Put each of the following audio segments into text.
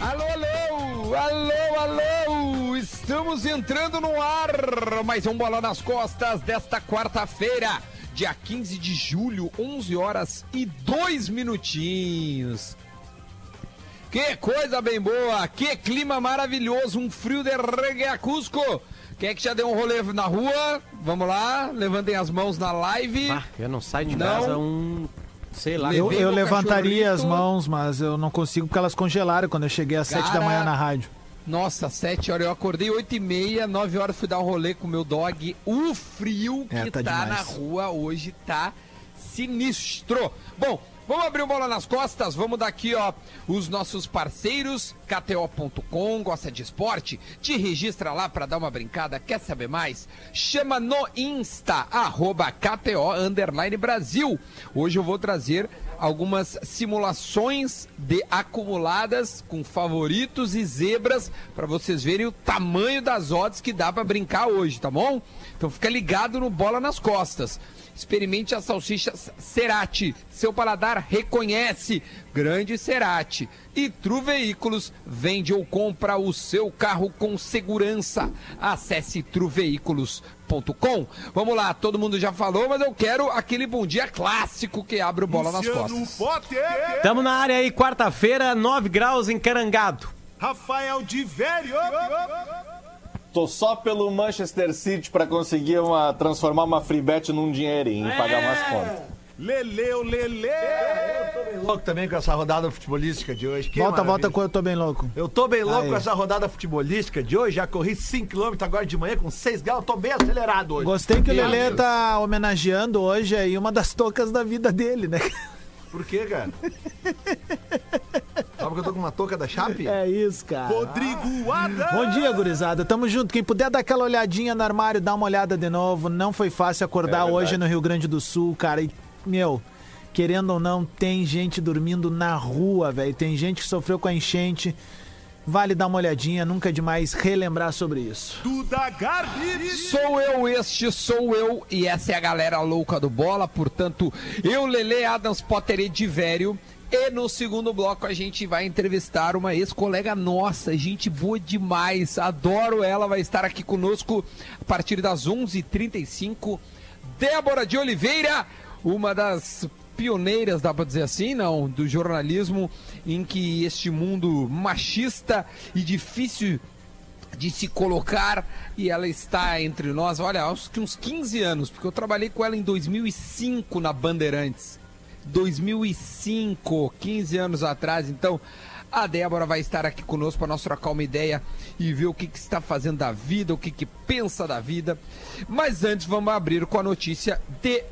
Alô, alô, alô, alô! Estamos entrando no ar! Mais um Bola nas Costas desta quarta-feira, dia 15 de julho, 11 horas e 2 minutinhos. Que coisa bem boa! Que clima maravilhoso! Um frio de regue Cusco! Quem é que já deu um rolê na rua? Vamos lá, levantem as mãos na live. Ah, eu não saio de Não. casa um. Sei lá. Eu, eu levantaria as mãos, mas eu não consigo porque elas congelaram quando eu cheguei às sete da Cara, manhã na rádio. Nossa, 7 horas. Eu acordei 8 e meia, 9 horas fui dar um rolê com o meu dog. O frio que É, tá, tá na rua hoje tá sinistro. Bom, vamos abrir o bola nas costas. Vamos dar aqui, ó, os nossos parceiros. KTO.com, gosta de esporte? Te registra lá pra dar uma brincada. Quer saber mais? Chama no Insta, arroba KTO Underline Brasil. Hoje eu vou trazer algumas simulações de acumuladas com favoritos e zebras para vocês verem o tamanho das odds que dá para brincar hoje, tá bom? Então fica ligado no Bola nas Costas. Experimente a salsicha Cerati. Seu paladar reconhece. Grande Cerati. E Tru Veículos vende ou compra o seu carro com segurança. Acesse truveículos.com. Vamos lá, todo mundo já falou, mas eu quero aquele bom dia clássico que abre o Bola nas Luciano Costas. Potter, Tamo na área aí, quarta-feira, 9 graus em Carangado. Rafael de Velho, Tô só pelo Manchester City pra conseguir uma, transformar uma free bet num dinheirinho e pagar umas contas. Leleu Lele, louco também com essa rodada futebolística de hoje. Que volta, maravilha. volta com eu tô bem louco. Eu tô bem louco Aí. com essa rodada futebolística de hoje. Já corri 5km agora de manhã com 6 graus. Tô bem acelerado hoje. Gostei que o Deus. tá homenageando hoje aí uma das tocas da vida dele, né? Por quê, cara? Eu tô com uma touca da Chape? É isso, cara. Rodrigo Adams, Bom dia, gurizada. Tamo junto. Quem puder dar aquela olhadinha no armário, dá uma olhada de novo. Não foi fácil acordar É hoje no Rio Grande do Sul, cara. E, meu, querendo ou não, tem gente dormindo na rua, velho. Tem gente que sofreu com a enchente. Vale dar uma olhadinha, nunca é demais relembrar sobre isso. Duda Garbi, Sou eu, este sou eu, e essa é a galera louca do bola. Portanto, eu, Lele Adams Potter Edivério. E no segundo bloco a gente vai entrevistar uma ex-colega nossa, gente boa demais, adoro ela, vai estar aqui conosco a partir das 11h35. Débora de Oliveira, uma das pioneiras, dá pra dizer assim, não, do jornalismo em que este mundo machista e difícil de se colocar e ela está entre nós, olha, acho que uns 15 anos, porque eu trabalhei com ela em 2005 na Bandeirantes. 2005, 15 anos atrás, então a Débora vai estar aqui conosco para nós trocar uma ideia e ver o que, que está fazendo da vida, o que, que pensa da vida. Mas antes vamos abrir com a notícia de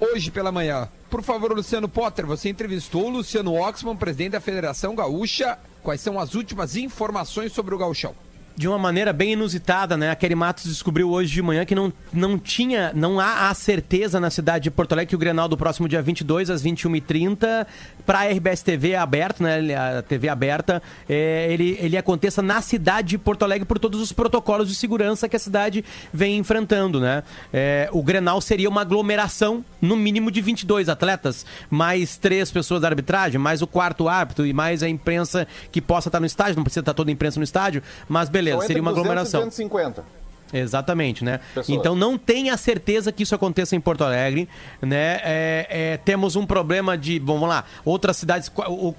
hoje pela manhã. Por favor, Luciano Potter, você entrevistou o Luciano Oxman, presidente da Federação Gaúcha. Quais são as últimas informações sobre o Gauchão? De uma maneira bem inusitada, né? A Kelly Matos descobriu hoje de manhã que não, não tinha, não há a certeza na cidade de Porto Alegre que o Grenal do próximo dia 22 às 21h30 para a RBS TV aberto, né? A TV aberta, é, ele, ele aconteça na cidade de Porto Alegre por todos os protocolos de segurança que a cidade vem enfrentando, né? É, o Grenal seria uma aglomeração, no mínimo de 22 atletas, mais três pessoas da arbitragem, mais o quarto árbitro e mais a imprensa que possa estar no estádio, não precisa estar toda a imprensa no estádio, mas beleza, seria uma entre 200 aglomeração. 250. Exatamente, né? Pessoas. Então não tem a certeza que isso aconteça em Porto Alegre, né? É, é, temos um problema de, bom, vamos lá, outras cidades,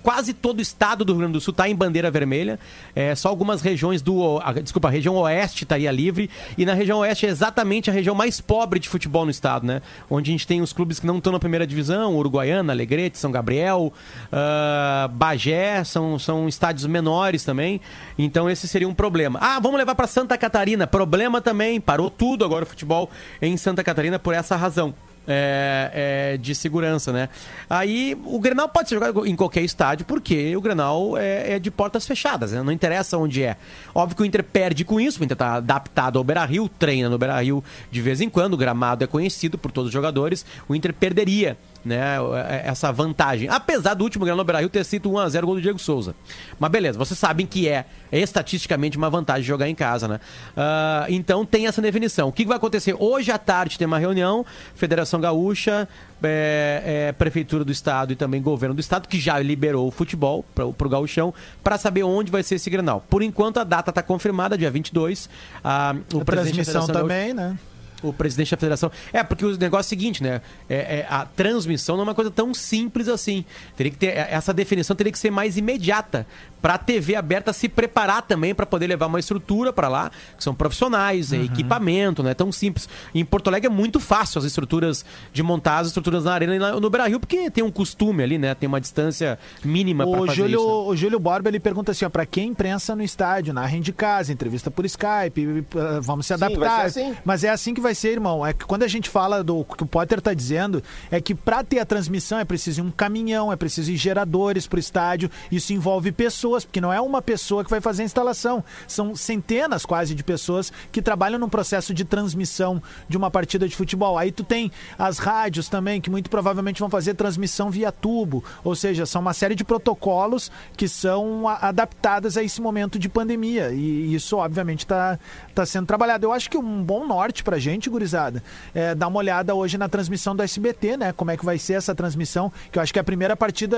quase todo o estado do Rio Grande do Sul está em bandeira vermelha, é, só algumas regiões do, a- desculpa, a região oeste estaria livre, e na região oeste é exatamente a região mais pobre de futebol no estado, né? Onde a gente tem os clubes que não estão na primeira divisão, Uruguaiana, Alegrete, São Gabriel, ah, Bagé, são, são estádios menores também, então esse seria um problema. Ah, vamos levar para Santa Catarina, problema também, parou tudo agora o futebol em Santa Catarina por essa razão. é, é, de segurança, né? Aí o Grenal pode ser jogado em qualquer estádio, porque o Grenal é, é de portas fechadas, né? Não interessa onde é. Óbvio que o Inter perde com isso, o Inter tá adaptado ao Beira-Rio, treina no Beira-Rio de vez em quando, o gramado é conhecido por todos os jogadores, o Inter perderia né, essa vantagem. Apesar do último Granal Beira-Rio ter sido 1x0 gol do Diego Souza. Mas beleza, vocês sabem que é, é estatisticamente uma vantagem jogar em casa, né? Ah, então tem essa definição. O que vai acontecer? Hoje à tarde tem uma reunião, Federação Gaúcha, é, é, Prefeitura do Estado e também Governo do Estado, que já liberou o futebol para o Gauchão, para saber onde vai ser esse Grenal. Por enquanto a data está confirmada, dia 22. Ah, o A transmissão também, né? O presidente da federação. É, porque o negócio é o seguinte, né? É, é, a transmissão não é uma coisa tão simples assim. Teria que ter, essa definição teria que ser mais imediata para a TV aberta se preparar também para poder levar uma estrutura para lá, que são profissionais, é equipamento, não é tão simples. Em Porto Alegre é muito fácil as estruturas de montar as estruturas na arena e na- no Brasil, porque tem um costume ali, né? Tem uma distância mínima para O fazer Júlio, isso. né? o Júlio Borba ele pergunta assim: ó, pra quem imprensa no estádio, narrem de casa, entrevista por Skype, eh, vamos se Sim, vai adaptar. ser assim. Mas é assim que vai ser, irmão. É que quando a gente fala do que o Potter tá dizendo, é que pra ter a transmissão é preciso ir um caminhão, é preciso ir geradores pro estádio. Isso envolve pessoas, porque não é uma pessoa que vai fazer a instalação. São centenas quase de pessoas que trabalham num processo de transmissão de uma partida de futebol. Aí tu tem as rádios também, que muito provavelmente vão fazer transmissão via tubo. Ou seja, são uma série de protocolos que são adaptadas a esse momento de pandemia. E isso, obviamente, está tá sendo trabalhado. Eu acho que um bom norte pra gente, gurizada, é dar uma olhada hoje na transmissão do SBT, né? Como é que vai ser essa transmissão, que eu acho que é a primeira partida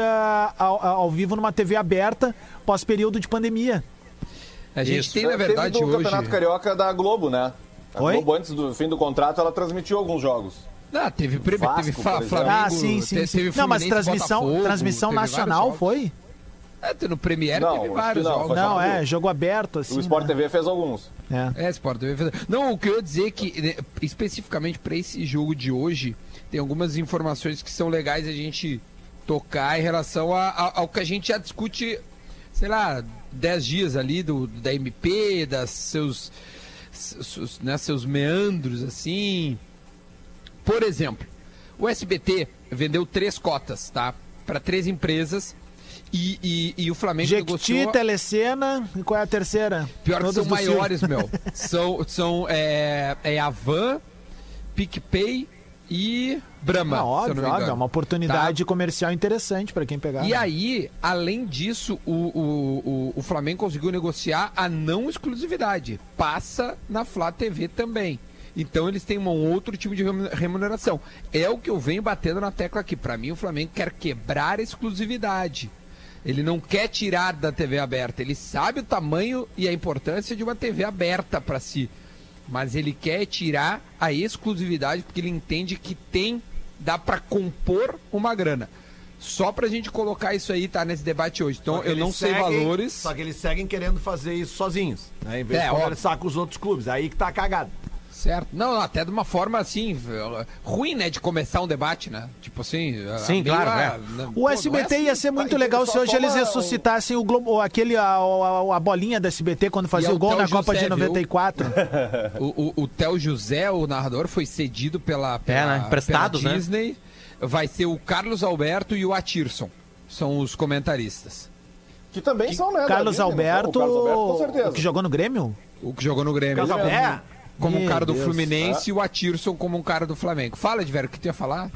ao, ao vivo numa TV aberta pós-período de pandemia. A gente Isso. tem, na Teve verdade, do hoje. Campeonato Carioca da Globo, né? A Oi? Globo, antes do fim do contrato, ela transmitiu alguns jogos. Ah, teve, pre... Vasco, teve. Flamengo. Ah, sim, sim. te- sim. Teve Não, mas transmissão, Botafogo, transmissão teve nacional foi? É, no Premiere Não, teve vários não, jogos. Não, é, jogo aberto, assim. o Sport né? TV fez alguns. É. É, Sport TV fez- Não, o que eu ia dizer é que, né, especificamente para esse jogo de hoje, tem algumas informações que são legais a gente tocar em relação a- a- ao que a gente já discute, sei lá, 10 dias ali do, da MP, das seus, seus, né, seus meandros, assim. Por exemplo, o SBT vendeu três cotas, tá? Para três empresas. E, e, e o Flamengo Jequiti, negociou... Telecena, e qual é a terceira? Pior que Todas são maiores, meu. São, são é, é a Van, PicPay e Brahma. Ah, eu óbvio, não óbvio, é uma oportunidade Tá? comercial interessante pra quem pegar. E aí, além disso, o, o, o, o Flamengo conseguiu negociar a não exclusividade. Passa na Flá TV também. Então eles têm um outro tipo de remu- remuneração. É o que eu venho batendo na tecla aqui. Pra mim, o Flamengo quer quebrar a exclusividade. Ele não quer tirar da TV aberta. Ele sabe o tamanho e a importância de uma TV aberta para si. Mas ele quer tirar a exclusividade porque ele entende que tem, dá para compor uma grana. Só pra gente colocar isso aí, tá, nesse debate hoje. Então eu não sei seguem- valores. Só que eles seguem querendo fazer isso sozinhos. Né? Em vez É, de óbvio. conversar com os outros clubes. Aí que tá cagado. Certo. Não, até de uma forma assim, ruim, né, de começar um debate, né? Tipo assim. Sim, meio, claro, ah, é. não- O pô, SBT é ia assim. ser muito Vai, legal se hoje eles ressuscitassem o Globo, aquele, a, a, a bolinha do SBT quando fazia é o o gol Theo na Copa José, de viu? 94. O, o, o Theo José, o narrador, foi cedido pela, pela, né? Emprestados, pela né? Disney. Vai ser o Carlos Alberto e o Atirson. São os comentaristas. Que também são, né? Carlos Disney? Alberto, O Carlos Alberto, com certeza. o que jogou no Grêmio? O que jogou no Grêmio. Carlos Ele Alberto. Como um cara do Deus. Fluminense e o Atirson como um cara do Flamengo. Fala, Diverio, o que tu ia falar?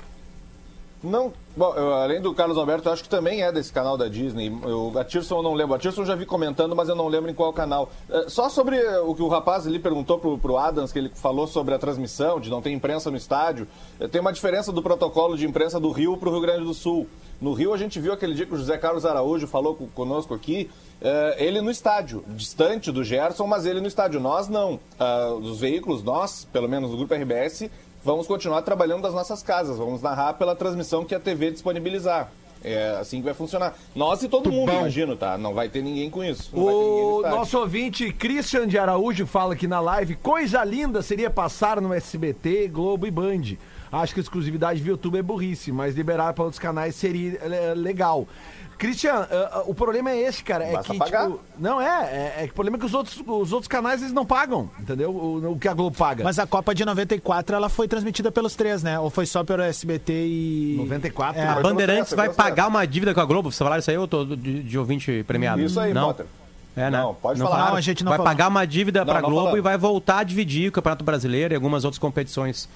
Não, bom, eu, além do Carlos Alberto, eu acho que também é desse canal da Disney. Eu, a Tirson eu não lembro. A Tirson eu já vi comentando, mas eu não lembro em qual canal. Eh, só sobre eh, o que o rapaz ali perguntou pro, pro Adams, que ele falou sobre a transmissão, de não ter imprensa no estádio. Eh, tem uma diferença do protocolo de imprensa do Rio pro Rio Grande do Sul. No Rio, a gente viu aquele dia que o José Carlos Araújo falou co- conosco aqui, eh, ele no estádio, distante do Gerson, mas ele no estádio. Nós não. Ah, os veículos, nós, pelo menos do Grupo RBS, vamos continuar trabalhando das nossas casas. Vamos narrar pela transmissão que a TV disponibilizar. É assim que vai funcionar. Nós e todo mundo, imagino, tá? Não vai ter ninguém com isso. Não vai ter ninguém no O nosso ouvinte Christian de Araújo fala aqui na live: coisa linda seria passar no SBT, Globo e Band. Acho que a exclusividade via YouTube é burrice, mas liberar para outros canais seria é, legal. Christian, ah, ah, o problema é esse, cara. É Basta que, pagar. tipo. Não, é, é, é que o problema é que os outros, os outros canais eles não pagam, entendeu? O, o que a Globo paga. Mas a Copa de 94 ela foi transmitida pelos três, né? Ou foi só pelo SBT e. 94, É. A Bandeirantes vai pagar uma dívida com a Globo? Você falaram isso aí ou eu tô de, de ouvinte premiado? Isso aí, não. Potter. É, né? Não, pode falar. falaram? Não, a gente não vai falou. pagar uma dívida Não, pra não Globo e vai voltar a dividir o Campeonato Brasileiro e algumas outras competições.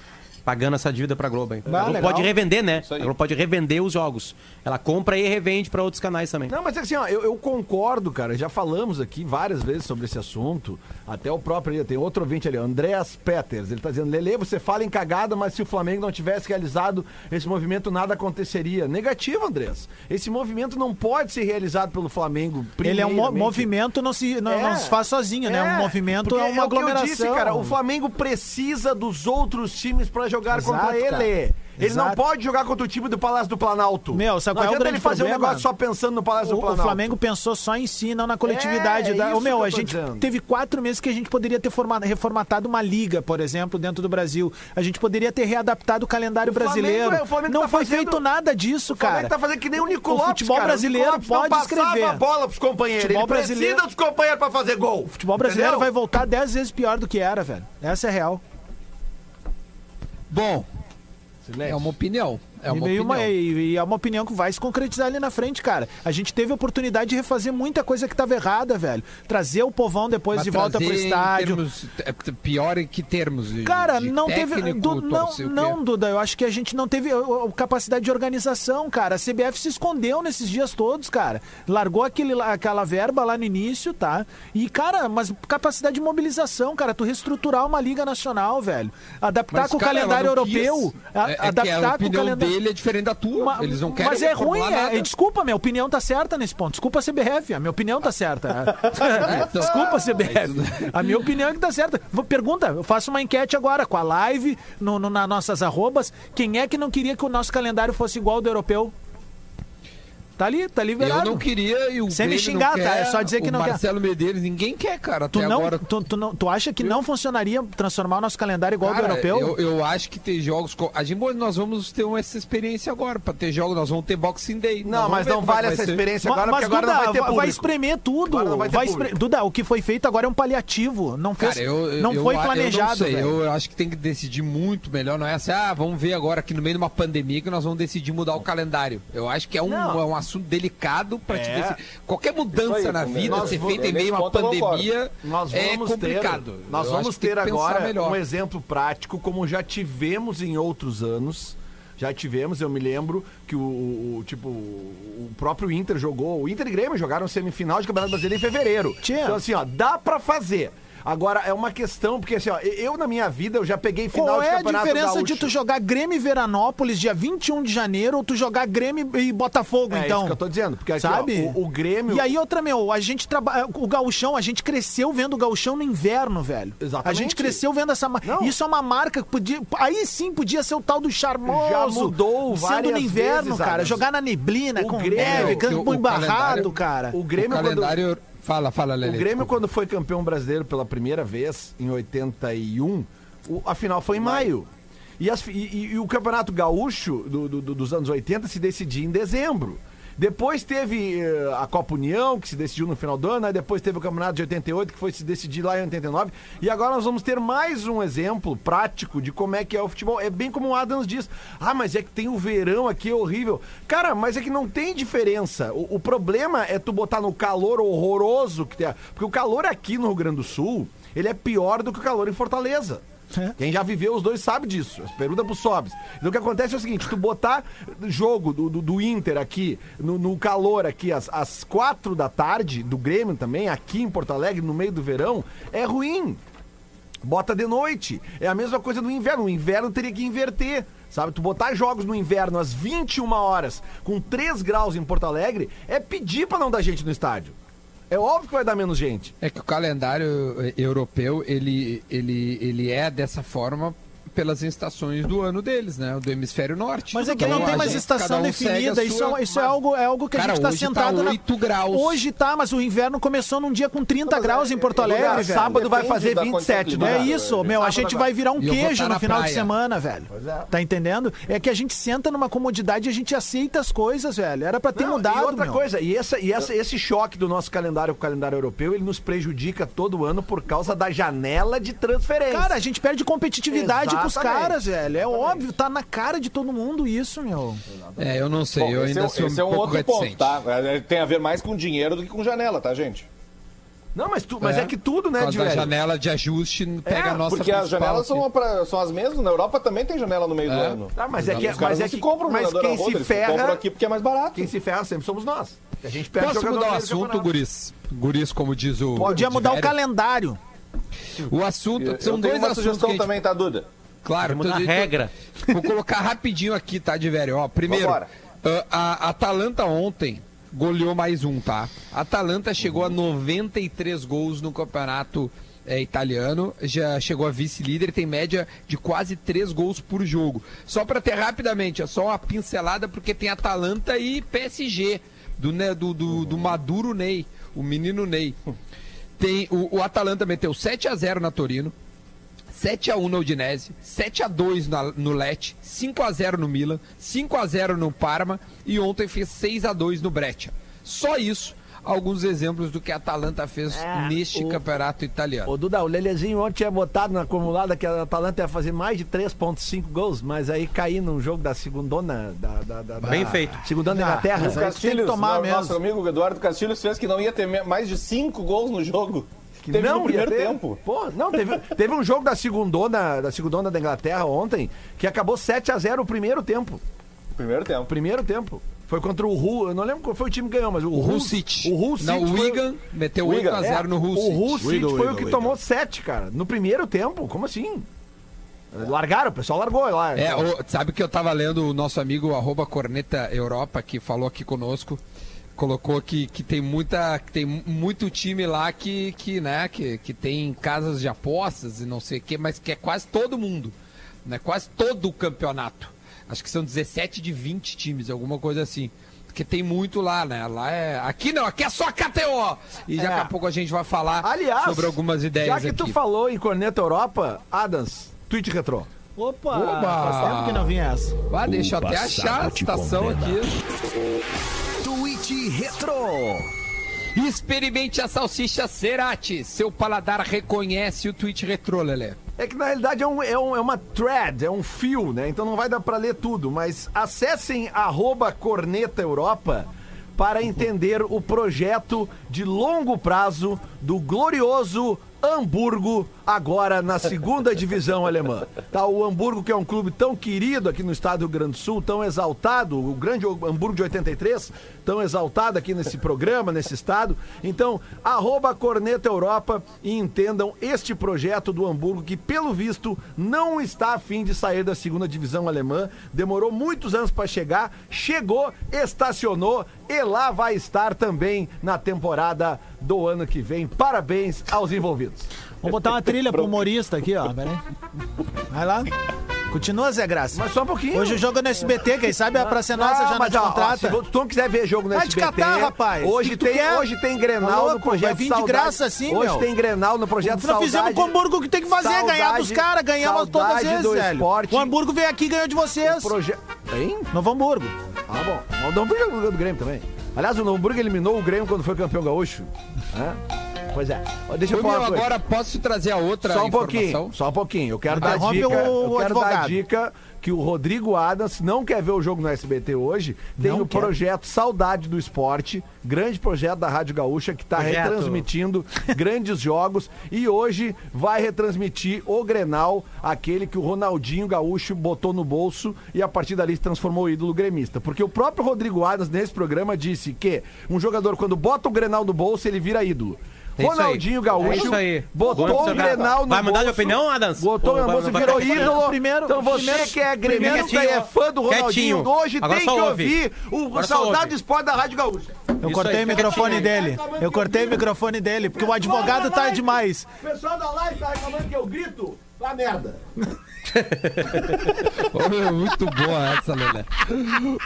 Pagando essa dívida pra Globo aí. Ah, a Globo legal. pode revender, né? A Globo pode revender os jogos. Ela compra e revende pra outros canais também. Não, mas assim, ó, eu, eu concordo, cara. Já falamos aqui várias vezes sobre esse assunto. Até o próprio. Tem outro ouvinte ali, Andreas Peters. Ele tá dizendo: Lele, você fala em cagada, mas se o Flamengo não tivesse realizado esse movimento, nada aconteceria. Negativo, Andreas. Esse movimento não pode ser realizado pelo Flamengo. Ele é um mo- movimento, não se, não, É. não se faz sozinho, né? Um movimento porque é uma o que eu aglomeração. disse, cara, o Flamengo precisa dos outros times pra jogar Exato, contra ele. cara. Ele não Exato. pode jogar contra o time do Palácio do Planalto. Meu, sabe não qual é o grande ele fazer um problema? negócio só pensando no Palácio do O, o Planalto. Flamengo pensou só em si, não na coletividade. É, da... isso Ô, meu, a gente dizendo. teve quatro meses que a gente poderia ter forma- reformatado uma liga, por exemplo, dentro do Brasil. A gente poderia ter readaptado o calendário O Flamengo brasileiro. é- o Flamengo não tá foi fazendo- feito nada disso, O Flamengo cara. tá fazendo que nem o Nico O futebol cara. brasileiro o pode não escrever. a bola pros companheiros. Futebol ele brasileiro- precisa dos companheiros pra fazer gol. O futebol brasileiro Entendeu? vai voltar dez vezes pior do que era, velho. Essa é real. Bom, Silêncio. é uma opinião. É uma e, meio uma- e- e é uma opinião que vai se concretizar ali na frente, cara. A gente teve a oportunidade de refazer muita coisa que tava errada, velho. Trazer o povão depois Mas de volta pro estádio. termos, é, pior em que termos? de- Cara, de não teve. técnico, Du- não, o não, Duda, eu acho que a gente não teve uh, capacidade de organização, cara. A CBF se escondeu nesses dias todos, cara. Largou aquele, aquela verba lá no início, tá? E, cara, mas capacidade de mobilização, cara. Tu reestruturar uma Liga Nacional, velho. Adaptar Mas, com o cara, calendário ela não europeu. quis. a- É- é que adaptar a com o calendário. Dele é diferente da tua. Uma- Eles não querem mas é ruim, é, desculpa, minha opinião tá certa nesse ponto. Desculpa a CBF, a minha opinião tá certa. desculpa a CBF. A minha opinião é que tá certa. Pergunta, eu faço uma enquete agora com a live, no, no- nas nossas arrobas. Quem é que não queria que o nosso calendário fosse igual ao do europeu? Tá ali, tá ali Eu liberado. não queria e o Sem me xingar, não tá? quer, É só dizer que o não quer. Marcelo Medeiros, ninguém quer, cara. Tu, Até não, agora. tu, tu não, tu acha que não funcionaria transformar o nosso calendário igual ao do Cara, europeu? eu, eu acho que tem jogos. A gente, nós vamos ter essa experiência agora. Pra ter jogos, nós vamos ter Boxing Day. Não, mas não é vale essa experiência agora, mas, porque agora Duda, não vai ter vai- público. vai espremer tudo. Agora não vai ter Vai espremer- Duda, o que foi feito agora é um paliativo. Não, fez, Cara, eu, eu- não eu- foi eu planejado. Eu acho que tem que decidir muito melhor. Não é assim, ah, vamos ver agora aqui no meio de uma pandemia que nós vamos decidir mudar o calendário. Eu acho que é um, é um assunto delicado pra te É. decidir. Qualquer mudança aí, na vida, ser feita em meio a uma pandemia, Nós é vamos complicado. ter, nós Eu vamos ter agora melhor. um exemplo prático, como já tivemos em outros anos. Já tivemos, eu me lembro que o, o- tipo o próprio Inter jogou, o Inter e Grêmio jogaram semifinal de Campeonato Brasileiro em fevereiro. Tinha. Então assim, ó, dá pra fazer. Agora é uma questão porque assim, ó, eu na minha vida eu já peguei final Qual de é a diferença Gaúcho. de tu jogar Grêmio e Veranópolis dia 21 de janeiro ou tu jogar Grêmio e Botafogo, É então? isso que eu tô dizendo, porque aqui, ó, Sabe? o, o Grêmio E aí, outra, meu, a gente trabalha. O gauchão, a gente cresceu vendo o gauchão no inverno, velho. Exatamente. A gente cresceu vendo essa. Não. Isso é uma marca que podia. Aí sim podia ser o tal do charmoso. Já mudou Sendo várias no inverno, vezes, cara. Jogar na neblina, O com Grêmio- neve, o- campo embarrado, cara. o Grêmio o quando- calendário. Fala, fala, Lele. O Grêmio, desculpa. quando foi campeão brasileiro pela primeira vez, em 81, o- a final foi em maio. E, as fi- e- e o Campeonato Gaúcho do- do- do- dos anos 80 se decidia em dezembro. Depois teve eh, a Copa União, que se decidiu no final do ano, depois teve o Campeonato de 88, que foi se decidir lá em 89. E agora nós vamos ter mais um exemplo prático de como é que é o futebol. É bem como o Adams diz. Ah, mas é que tem o verão aqui, é horrível. Cara, mas é que não tem diferença. O, o problema é tu botar no calor horroroso que tem. Porque o calor aqui no Rio Grande do Sul, ele é pior do que o calor em Fortaleza. É. Quem já viveu os dois sabe disso. Pergunta pro Sobs. Então o que acontece é o seguinte: tu botar jogo do, do, do Inter aqui, no, no calor aqui, às, às quatro da tarde, do Grêmio também, aqui em Porto Alegre, no meio do verão, é ruim. Bota de noite. É a mesma coisa no inverno. O inverno teria que inverter. Sabe, tu botar jogos no inverno às 21 horas, com 3 graus em Porto Alegre, é pedir pra não dar gente no estádio. É óbvio que vai dar menos gente. É que o calendário eh, europeu, ele, ele, ele é dessa forma pelas estações do ano deles, né? O do hemisfério norte. Mas é que Então, não tem mais gente- estação um definida. Isso, sua- é, isso é mas- algo, é algo que Cara, a gente tá hoje tá sentado na. 8 graus. Hoje tá, mas o inverno começou num dia com 30 Mas graus é- em Porto é- Alegre, velho. sábado vai fazer da 27, condição né? É isso, velho. meu. A gente vai virar um queijo tá no na final de praia. semana, velho. é. Tá entendendo? É que a gente senta numa comodidade e a gente aceita as coisas, velho. Era pra ter Não, mudado. E outra meu. coisa, e, essa, e essa- esse choque do nosso calendário com o calendário europeu, ele nos prejudica todo ano por causa da janela de transferência. Cara, a gente perde competitividade com os caras, velho. É óbvio, tá na cara de todo mundo isso, meu. É, eu não sei, Bom, eu esse ainda é, um- sou esse é um um pouco outro ponto, reticente. tá? É, Tem a ver mais com dinheiro do que com janela, tá, gente? Não, mas, tu, mas é. que tudo, né, da Divelli? janela de ajuste pega a nossa Porque as janelas são, pra- são as mesmas. Na Europa também tem janela no meio do É. ano. Tá, mas é que, Os caras mas é que se compram mas quem a rodo, se eles ferra, compram aqui porque é mais barato. quem se ferra sempre somos nós. A gente perde Posso mudar o do assunto, guris? Guris, como diz o... Podia mudar o calendário. O assunto, Eu são tenho dois uma assuntos sugestão que a gente- também, tá, Duda? Claro, Mudar a tô- tô- regra. Vou colocar rapidinho aqui, tá, de velho. Ó, primeiro, Vambora. ah, a Atalanta ontem goleou mais um, tá? A Atalanta chegou a 93 gols no campeonato eh, italiano, já chegou a vice-líder e tem média de quase 3 gols por jogo. Só para ter rapidamente, é só uma pincelada, porque tem Atalanta e PSG, do, Ne- do, do, do Maduro Ney, o menino Ney. Tem, o, o Atalanta meteu 7 a 0 na Torino, 7x1 na Udinese, 7x2 na- no Lecce, 5x0 no Milan, 5x0 no Parma e ontem fez 6x2 no Breccia. Só isso, alguns exemplos do que a Atalanta fez É, neste o- campeonato italiano. Ô, Duda, o Lelezinho ontem tinha botado na acumulada que a Atalanta ia fazer mais de 3,5 gols, mas aí caí num jogo da segundona da. da, da Bem da- feito. Segundona da Ah, Inglaterra. mas O Castilhos, tem que tomar no- mesmo. nosso amigo Eduardo Castilhos fez que não ia ter mais de cinco gols no jogo. Que teve no ia primeiro ter. tempo. Pô, não, teve, teve um jogo da segundona, da segundona da Inglaterra ontem que acabou 7 a 0 o primeiro tempo. Primeiro tempo. Primeiro tempo. Foi contra o Hull, eu não lembro qual foi o time que ganhou, mas o, O Hull City. O Hull City. Não, o foi- Wigan meteu Wigan, 8x0 no Hull o Hull City. City Wigan, foi Wigan, o que Wigan. tomou 7, cara. No primeiro tempo, como assim? Largaram, o pessoal largou lá. É, o- sabe que eu tava lendo o nosso amigo arroba Corneta Europa, que falou aqui conosco, colocou que, que tem muita. que tem mu- muito time lá que, que, né, que, que tem casas de apostas e não sei o quê, mas que é quase todo mundo. Né, quase todo o campeonato. Acho que são 17 de 20 times, alguma coisa assim. Porque tem muito lá, né? Lá é. Aqui não, aqui é só KTO! E É. daqui a pouco a gente vai falar Aliás, sobre algumas ideias já que aqui. tu falou em Corneta Europa, Adams, tweet retrô. Opa, Oba! faz tempo que não vinha essa. Ah, deixa eu até achar a citação aqui. Retro. Experimente a salsicha Cerati. Seu paladar reconhece o tweet retrô, Lelé. É que na realidade é, um- é um- é uma thread, é um fio, né? Então não vai dar pra ler tudo, mas acessem arroba Corneta Europa para entender o projeto de longo prazo do glorioso Hamburgo, agora na segunda divisão alemã. Tá, o Hamburgo, que é um clube tão querido aqui no estado do Rio Grande do Sul, tão exaltado, o grande Hamburgo de 83, tão exaltado aqui nesse programa, nesse estado. Então, arroba Corneta Europa e entendam este projeto do Hamburgo, que pelo visto não está a fim de sair da segunda divisão alemã. Demorou muitos anos para chegar, chegou, estacionou e lá vai estar também na temporada do ano que vem. Parabéns aos envolvidos. Vamos botar uma trilha pro humorista aqui, ó. Pera aí. Vai lá. Continua, Zé Graça. Mas só um pouquinho. Hoje o jogo é no SBT, quem sabe a Praça é Nossa Ah, já não mas, te ó, ó, contrata. se tu não quiser ver jogo no Vai te SBT, catar, rapaz. Hoje tem, quer? hoje tem Grenal louco? no projeto Vai vir de Saudade. graça assim, Hoje meu. tem Grenal no projeto Nós fizemos Saudade. com o Hamburgo o que tem que fazer, ganhar dos Saudade- caras, ganhamos todas as Saudade vezes, velho. esporte. O Hamburgo veio aqui e ganhou de vocês. Proje... Hein? Novo Hamburgo. Ah, bom. O Hamburgo ganhou do Grêmio também. Aliás, o Hamburgo eliminou o Grêmio quando foi campeão gaúcho. Hã? Pois é. Deixa eu Ô, falar meu, uma coisa. agora posso trazer a outra Só um informação? pouquinho, só um pouquinho. Eu quero dar dica. o eu quero dar dica que o Rodrigo Adams não quer ver o jogo no SBT hoje. Tem Não o quer. projeto Saudade do Esporte, grande projeto da Rádio Gaúcha que está retransmitindo grandes jogos e hoje vai retransmitir o Grenal, aquele que o Ronaldinho Gaúcho botou no bolso e a partir dali se transformou em ídolo gremista. Porque o próprio Rodrigo Adams nesse programa disse que um jogador quando bota o Grenal no bolso, ele vira ídolo. É isso aí. Ronaldinho Gaúcho É isso aí. botou Vamos o. Grenal no Vai mudar de opinião, Adams? Botou vai- bolso, vai- virou ídolo. Primeiro- então você primeiro- que é gremista e é fã do Ronaldinho, quietinho. hoje Agora tem que ouve. ouvir o Agora Saudade do Esporte da Rádio Gaúcha. Eu Isso cortei aí, o microfone quietinho. dele. Eu cortei o microfone dele, porque o advogado tá demais. O pessoal da live tá reclamando que eu grito. Vá merda. Ô, meu, muito boa essa, Lelé.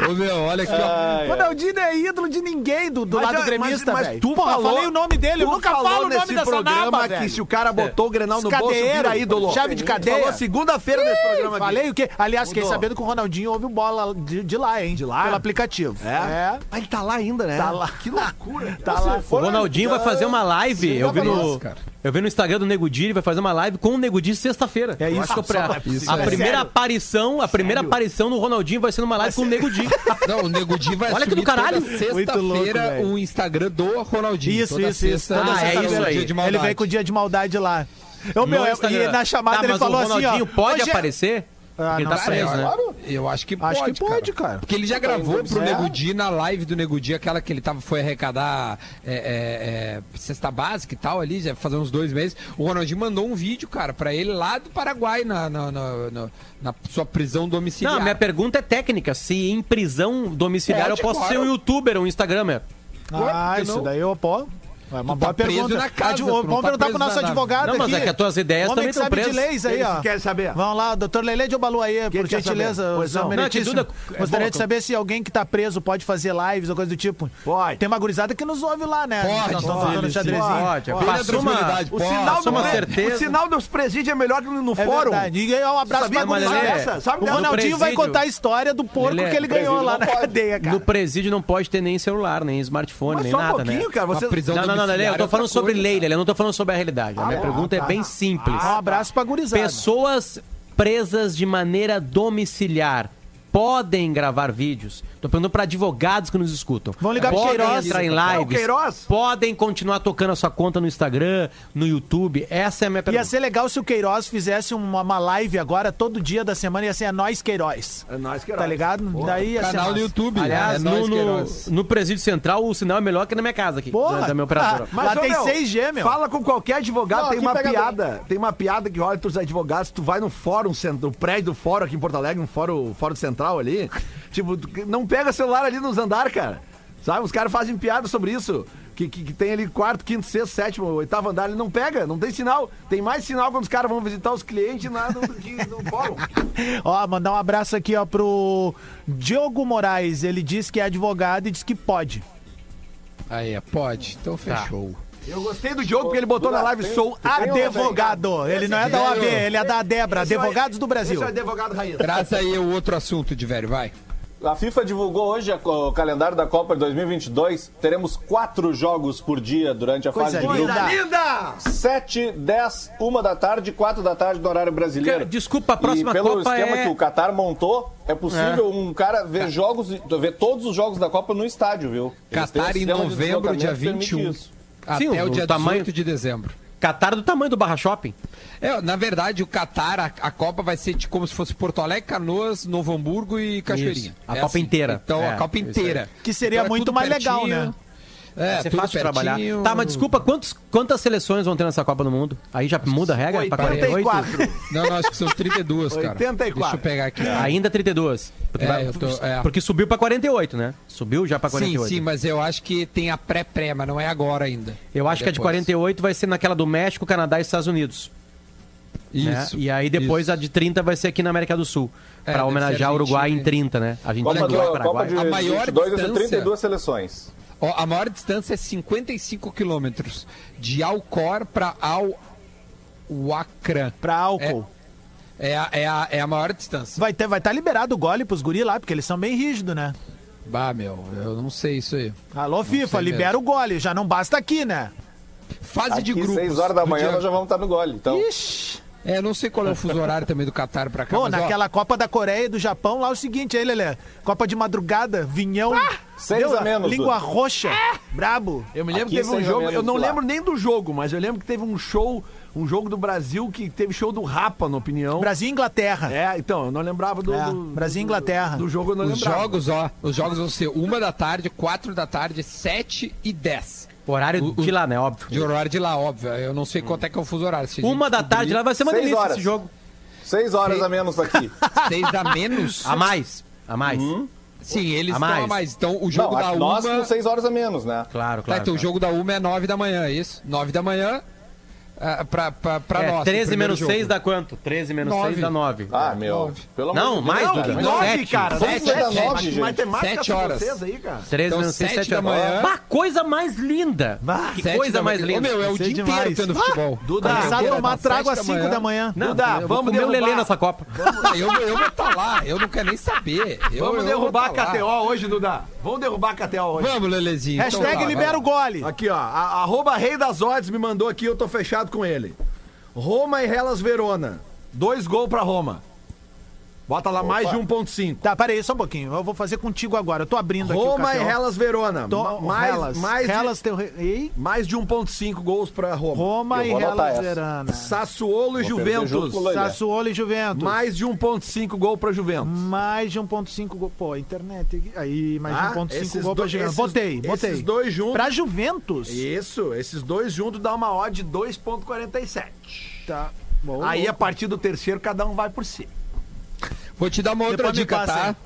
Ô, meu, olha aqui, ó. O Ronaldinho é ídolo de ninguém do, do Mas lado gremista, mas- mas tu Porra, falou- falei o nome dele, eu nunca falou falo o nome nesse dessa programa naba, que velho. se o cara botou o Grenal no bolso, vira ídolo. chave de cadeia. Falou segunda-feira nesse programa aqui. Falei o quê? Aliás, fiquei sabendo que o Ronaldinho ouve bola de, de lá, hein? De lá? Pelo aplicativo. É? Ah, ele tá lá ainda, né? Tá lá. Que loucura. Tá lá. O Ronaldinho vai fazer uma live. Eu vi no. Cara. Eu vi no Instagram do Nego Di, ele vai fazer uma live com o Nego Di sexta-feira. É isso. Eu Só- isso a é primeira sério. aparição, a primeira aparição no Ronaldinho vai ser numa live com o Nego Di. Não, o Nego Di vai Olha que do caralho. sexta-feira o Instagram do Ronaldinho. Isso, Toda isso, isso. sexta- Toda Ah, é isso aí. Dia de Ele vem com o dia de maldade lá. Ô, meu, e na chamada Tá, ele falou o assim, ó. Ronaldinho pode é- aparecer? Ah, ele tá preso, né? Claro. Eu acho que Acho pode, que pode, cara. Porque ele já gravou pro É. Nego Di na live do Nego Di, aquela que ele tava, foi arrecadar é, é, é, cesta básica e tal ali, já fazer uns dois meses. O Ronaldinho mandou um vídeo, cara, pra ele lá do Paraguai, na, na, na- na- na sua prisão domiciliar. Não, minha pergunta é técnica. Se em prisão domiciliar Pode, eu posso claro. ser um youtuber, um instagramer. Ah, isso não? daí eu pô. É uma Tu boa tá pergunta. na casa, Advo- não Vamos tá perguntar pro nosso advogado Não, mas aqui. é que as tuas ideias Homem também que estão sabe de presas. leis aí, ó. querem saber. Vamos lá, doutor Lele de Obalu aí, Quem por quer gentileza. Pois senhor não. Não, que meritíssimo. dúvida- é Gostaria de saber se alguém que tá preso pode fazer lives ou coisa do tipo. Pode. Tem uma gurizada que nos ouve lá, né? Pode, Nós estamos pode, tocando sim. xadrezinho. Pode, na passou uma, O sinal, do certeza. o sinal dos presídios é melhor que no É fórum. verdade. E aí, um abraço pra gurizada. é? Sabe O? Ronaldinho vai presídio. contar a história do porco é- que ele ganhou lá não na pode. cadeia, cara. No presídio não pode ter nem celular, nem smartphone, nem só um nada, pouquinho, né? cara. Você... A prisão Não, não, não, Lelê, eu tô falando sobre lei, eu não tô falando sobre a realidade. A minha pergunta é bem simples. Um abraço pra gurizada. Pessoas presas de maneira domiciliar podem gravar vídeos? Tô perguntando para advogados que nos escutam. Vão ligar pro Queiroz. entrar em É, o lives. Queiroz. Podem continuar tocando a sua conta no Instagram, no YouTube. Essa é a minha Ia pergunta. ser legal se o Queiroz fizesse uma, uma live agora, todo dia da semana, ia ser a Nós Queiroz. É nóis que é Tá ligado? Daí ia ser Canal do YouTube. Aliás, é no, no, Queiroz. no presídio central o sinal é melhor que na minha casa aqui. Porra. Da, da minha operadora. Ah, Lá tem meu, 6G, meu. Fala com qualquer advogado, Não, tem uma piada. Tem uma piada que olha pros advogados, tu vai no fórum, no prédio do fórum aqui em Porto Alegre, no fórum, fórum central ali. tipo, não pega celular ali nos andar, cara. Sabe? Os caras fazem piada sobre isso. Que, que, que tem ali quarto, quinto, sexto, sétimo, oitavo andar, ele não pega, não tem sinal. Tem mais sinal quando os caras vão visitar os clientes nada do que no fórum. Ó, mandar um abraço aqui, ó, pro Diogo Moraes. Ele diz que é advogado e diz que pode. Aí, pode. Então Tá. fechou. Eu gostei do jogo porque ele botou na live, sou Advogado. Ele não é da OAB, ele é da Debra, é Advogados do Brasil. Esse é o advogado raiz. Traz aí o outro assunto de velho, vai. A FIFA divulgou hoje o calendário da Copa de 2022. Teremos quatro jogos por dia durante a Coisa fase de linda. grupo. Coisa linda! 7, 10, 1 da tarde, 4 da tarde no horário brasileiro. Cara, desculpa, a próxima e pelo Copa esquema é- que o Qatar montou, é possível um cara ver jogos, ver todos os jogos da Copa no estádio, viu? Eles um Catar em sistema de novembro, dia deslocamento que permite 21. isso. Até Sim, o o dia tamanho- 18 de dezembro. Catar do tamanho do Barra Shopping. É, na verdade, o Catar, a, a Copa vai ser de, como se fosse Porto Alegre, Canoas, Novo Hamburgo e Cachoeirinha. Isso. A É Copa inteira. Então, É, a Copa inteira. Que seria Então, é muito mais legal, pertinho. né? É, ser tudo fácil trabalhar. Tá, mas desculpa, quantos, quantas seleções vão ter nessa Copa do Mundo? Aí já muda a regra? Pra 48? 84. Não, não, acho que são 32, cara. 84. Deixa eu pegar aqui. Ainda 32. Porque, É, tô- é. porque subiu pra 48, né? Subiu já pra Sim, 48. sim, mas eu acho que tem a pré-pré, mas não é agora ainda. Eu acho que a de Depois. 48 vai ser naquela do México, Canadá e Estados Unidos. né? Isso. E aí depois isso. a de 30 vai ser aqui na América do Sul. É, pra deve homenagear o Uruguai em Argentina. 30, né? Argentina, Copa, Uruguai, do, Copa Paraguai. de A maior 22 vai ser distância- 32 seleções. Ó, a maior distância é 55 quilômetros. De Alcor para Al Huacran. Pra álcool. É a, é, a, é a maior distância. Vai estar vai tá liberado o gole pros guri lá, porque eles são bem rígidos, né? Bah, meu, eu não sei isso aí. Alô, FIFA, sei libera o gole. Já não basta aqui, né? Fase de Aqui, grupos. 6 horas da manhã, dia- nós já vamos estar no gole. Então, Ixi. É, eu não sei qual é o fuso horário também do Qatar pra cá. Pô, mas, ó, naquela Copa da Coreia e do Japão, lá é o seguinte aí, Lelê. Copa de madrugada, vinhão. seis Deus, a menos, Língua roxa. Brabo. Eu me lembro Aqui que teve um seis jogo, menos eu não lá. lembro nem do jogo, mas eu lembro que teve um show, um jogo do Brasil que teve show do Rapa, na opinião. Brasil e Inglaterra. É, então, eu não lembrava do. É, do- Brasil e do- Inglaterra. Do jogo eu não Os lembrava. jogos, ó, os jogos vão ser uma da tarde, quatro da tarde, sete e dez. Horário O- de lá, né? Óbvio. De horário de lá, óbvio. Eu não sei quanto é que é o fuso horário. Uma da tarde lá vai ser uma Seis delícia horas. esse jogo. 6 horas Seis- a menos aqui. Seis a menos? A mais. A mais. Sim, eles A estão mais. a mais. Então o jogo Não, da aqui nós uma... com 6 horas a menos, né? Claro, Tá, claro. então o claro. jogo da uma é nove da manhã, é isso? Nove da manhã ah, pra, pra, pra É, nós. o 13 primeiro menos jogo. 6 dá quanto? 13 menos Nove. 6 dá 9. Ah, meu. Pelo Não, mais, Duda. que Não, nove, sete. cara. Vamos Sete, dar sete. nove, gente. Matemática Sete com horas. vocês aí, cara. 13 Então, menos 6, sete 7 da manhã. Bah, coisa mais linda. Bah, que coisa mais linda. Ô, meu, é o dia demais. inteiro tendo futebol. Duda, Começar a tomar trago às sete da 5 da manhã. Não, Duda, vamos comer o derrubar. Lelê nessa Copa. Eu, eu vou estar lá, eu não quero nem saber. Vamos derrubar a tá. KTO hoje, Duda. Vamos derrubar a KTO hoje. Vamos, Lelezinho. Hashtag então tá, libera o gole. Aqui, ó, arroba Rei das Odds me mandou aqui, eu tô fechado com ele. Roma e Hellas Verona. Dois gols pra Roma. Bota lá mais de 1.5. Tá, peraí, só um pouquinho. Eu vou fazer contigo agora. Eu tô abrindo aqui o Roma e. Hellas Verona. Tô, Ma- mais, Hellas. mais, de- Hellas tem o... re- Ei, mais de 1.5 gols pra Roma. Roma e Hellas essa. Verana. Sassuolo e Vou Juventus. Sassuolo e Juventus. Mais de 1.5 gol pra Juventus. Mais de 1.5 gol. Pô, internet aqui. Aí, mais Ah, de 1.5 esses gol pra dois- Juventus. esses- Botei, botei. Esses dois juntos. Pra Juventus? Isso, esses dois juntos dá uma odd de 2.47. Tá. Bom, Aí bom. a partir do terceiro, cada um vai por si. Vou te dar uma outra Depois dica, passa tá?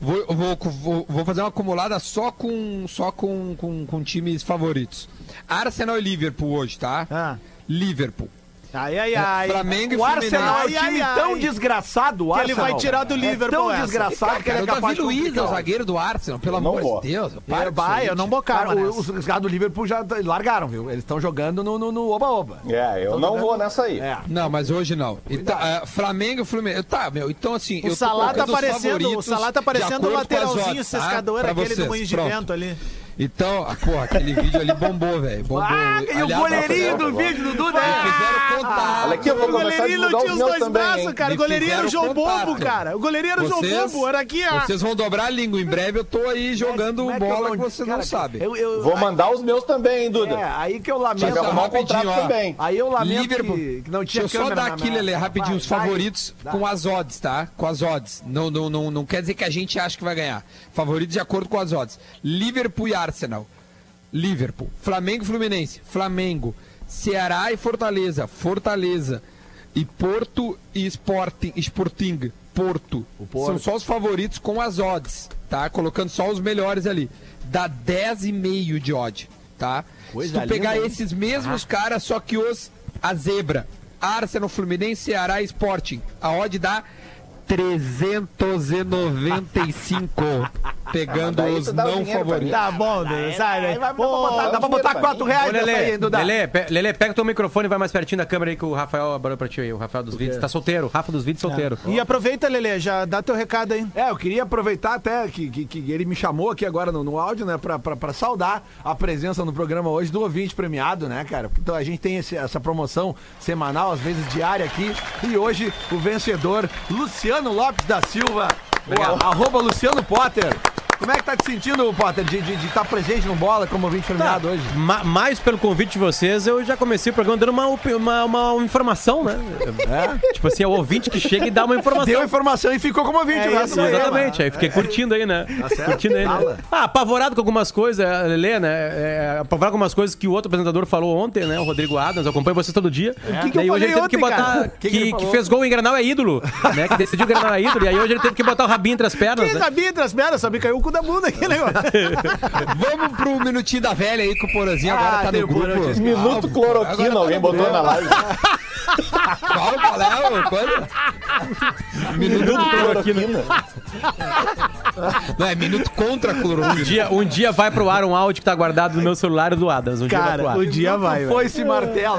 vou, vou, vou fazer uma acumulada só com só com, com, com times favoritos. Arsenal e Liverpool hoje, tá? Ah. Liverpool. Ai, ai, ai. Flamengo e O Arsenal é um Ai, ai, time ai. tão desgraçado, o Que ele Arsenal. vai tirar do É Liverpool tão essa. desgraçado que ele Cara, é capaz Davi de Luiz é o zagueiro do Arsenal, pelo amor vou. de Deus. É, vai, eu não bocava Cara, os, caras do Liverpool já largaram, viu? Eles estão jogando no oba-oba. É, eu não vou nessa aí. É. Não, mas hoje não. Então, é, Flamengo e Fluminense. Tá, meu, então assim. O Salah tá colocando os parecendo, o Salah tá de parecendo o lateralzinho odds, tá? aquele do moinho de vento ali. Então, ah, porra, aquele vídeo ali bombou, velho. Bombou. Ah, e o goleirinho do vídeo do Duda. fizeram contato. Olha aqui, eu vou O goleirinho não tinha os dois também, braços, hein? cara. O goleirinho era o João contato. Bobo, cara. O goleirinho era o João Vocês- Bobo, era aqui, ó. Vocês vão dobrar a língua. Em breve eu tô aí jogando é que bola não- que vocês cara, não sabem. Eu, eu, Vou mandar os meus também, hein, Duda? É, aí que eu lamento. Tinha que arrumar um rapidinho, contrato ó. também. Aí eu lamento Liverpool. que, que não tinha Deixa eu só dar aqui, Lelê, rapidinho, os favoritos com as odds, tá? Com as odds. Não, não, não, não quer dizer que a gente acha que vai ganhar. Favoritos de acordo com as odds. Liverpool e Arsenal. Liverpool. Flamengo e Fluminense. Flamengo. Ceará e Fortaleza. Fortaleza. E Porto e Sporting. Sporting. Porto. Porto. São só os favoritos com as odds, tá? Colocando só os melhores ali. Dá 10,5 de odd, tá? Coisa Se tu pegar linda, esses mesmos caras, só que os a zebra. Arsenal, Fluminense, Ceará e Sporting. A odd dá 395. Pegando os não favoritos. Tá bom, Duda, sai daí. Aí vai- dá pra botar, dá pra botar 4 reais nessa aí, Duda. Lelê, pe- Lelê, pega o teu microfone e vai mais pertinho da câmera aí que o Rafael abriu pra ti aí, o Rafael dos Vídeos. Tá solteiro, Rafa dos Vídeos solteiro. E aproveita, Lelê, já dá teu recado aí. É, eu queria aproveitar até que, que, que ele me chamou aqui agora no, no áudio, né, pra, pra, pra saudar a presença no programa hoje do ouvinte premiado, né, cara? Então a gente tem esse- essa promoção semanal, às vezes diária aqui, e hoje o vencedor, Luciano Lopes da Silva, arroba Luciano Potter. Como é que tá te sentindo, Potter, de estar estar presente no Bola como ouvinte premiado hoje? Ma- mais pelo convite de vocês, eu já comecei o programa dando uma, uma, uma informação, né? É? Tipo assim, é o ouvinte que chega e dá uma informação. Deu informação e ficou como ouvinte. É o resto isso não aí, é, Exatamente, aí fiquei curtindo aí, né? certo. curtindo aí, né? Ah, apavorado com algumas coisas, Lelê, né? É, apavorado com algumas coisas que o outro apresentador falou ontem, né? O Rodrigo Adams, eu acompanho vocês todo dia. O que que Daí hoje ele teve que ontem, botar. cara? Que, que que fez gol em Granal é ídolo, né? Que decidiu Granal é ídolo. E aí hoje ele teve que botar o rabinho entre as pernas. Que Né? sabia entre as pernas, sabia? Caiu o cu da bunda aqui, né? Vamos pro minutinho da velha aí que o Porazinho Ah, agora tá tem no grupo. Porazinho. Minuto Ah, cloroquina, agora tá alguém botou na live. Qual, qual é o coisa? Minuto cloroquina. Não, é minuto contra cloroquina. Um dia, um dia vai pro ar um áudio que tá guardado no meu celular do Adams. Um dia vai Cara, pro ar. o dia vai, Foi esse martelo.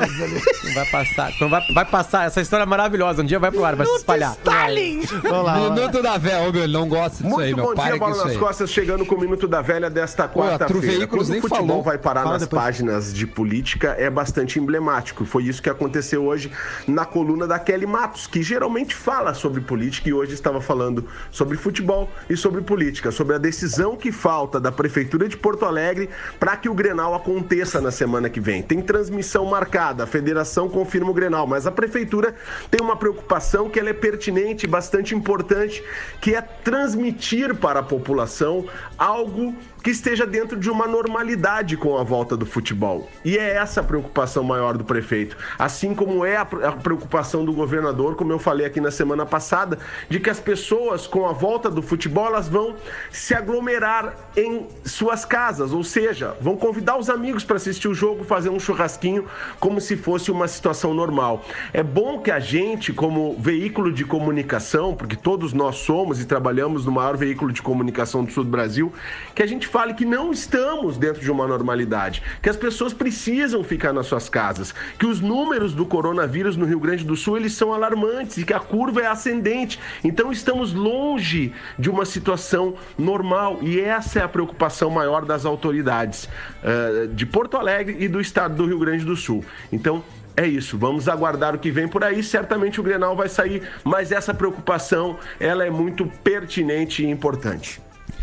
Vai passar. Quando vai, vai passar. Essa história é maravilhosa. Um dia vai pro ar, vai se espalhar. Stalin! Vamos lá, vamos lá. Minuto da velha, ô meu, ele não gosta disso Muito aí, meu. bom Para dia, com isso aí. Costas, chegando com o Minuto da Velha desta quarta-feira. Quando o futebol falou. vai parar Fala nas depois. páginas de política, é bastante emblemático. Foi isso que aconteceu hoje na coluna da Kelly Matos, que geralmente fala sobre política e hoje estava falando sobre futebol e sobre política, sobre a decisão que falta da Prefeitura de Porto Alegre para que o Grenal aconteça na semana que vem. Tem transmissão marcada, a federação confirma o Grenal, mas a Prefeitura tem uma preocupação que ela é pertinente bastante importante, que é transmitir para a população algo que esteja dentro de uma normalidade com a volta do futebol. E é essa a preocupação maior do prefeito. Assim como é a pre- a preocupação do governador, como eu falei aqui na semana passada, de que as pessoas com a volta do futebol elas vão se aglomerar em suas casas, ou seja, vão convidar os amigos para assistir o jogo, fazer um churrasquinho, como se fosse uma situação normal. É bom que a gente, como veículo de comunicação, porque todos nós somos e trabalhamos no maior veículo de comunicação do sul do Brasil, que a gente fale que não estamos dentro de uma normalidade, que as pessoas precisam ficar nas suas casas, que os números do coronavírus no Rio Grande do Sul eles são alarmantes e que a curva é ascendente. Então estamos longe de uma situação normal e essa é a preocupação maior das autoridades eh, de Porto Alegre e do estado do Rio Grande do Sul. Então é isso. Vamos aguardar o que vem por aí. Certamente o Grenal vai sair, mas essa preocupação ela é muito pertinente e importante.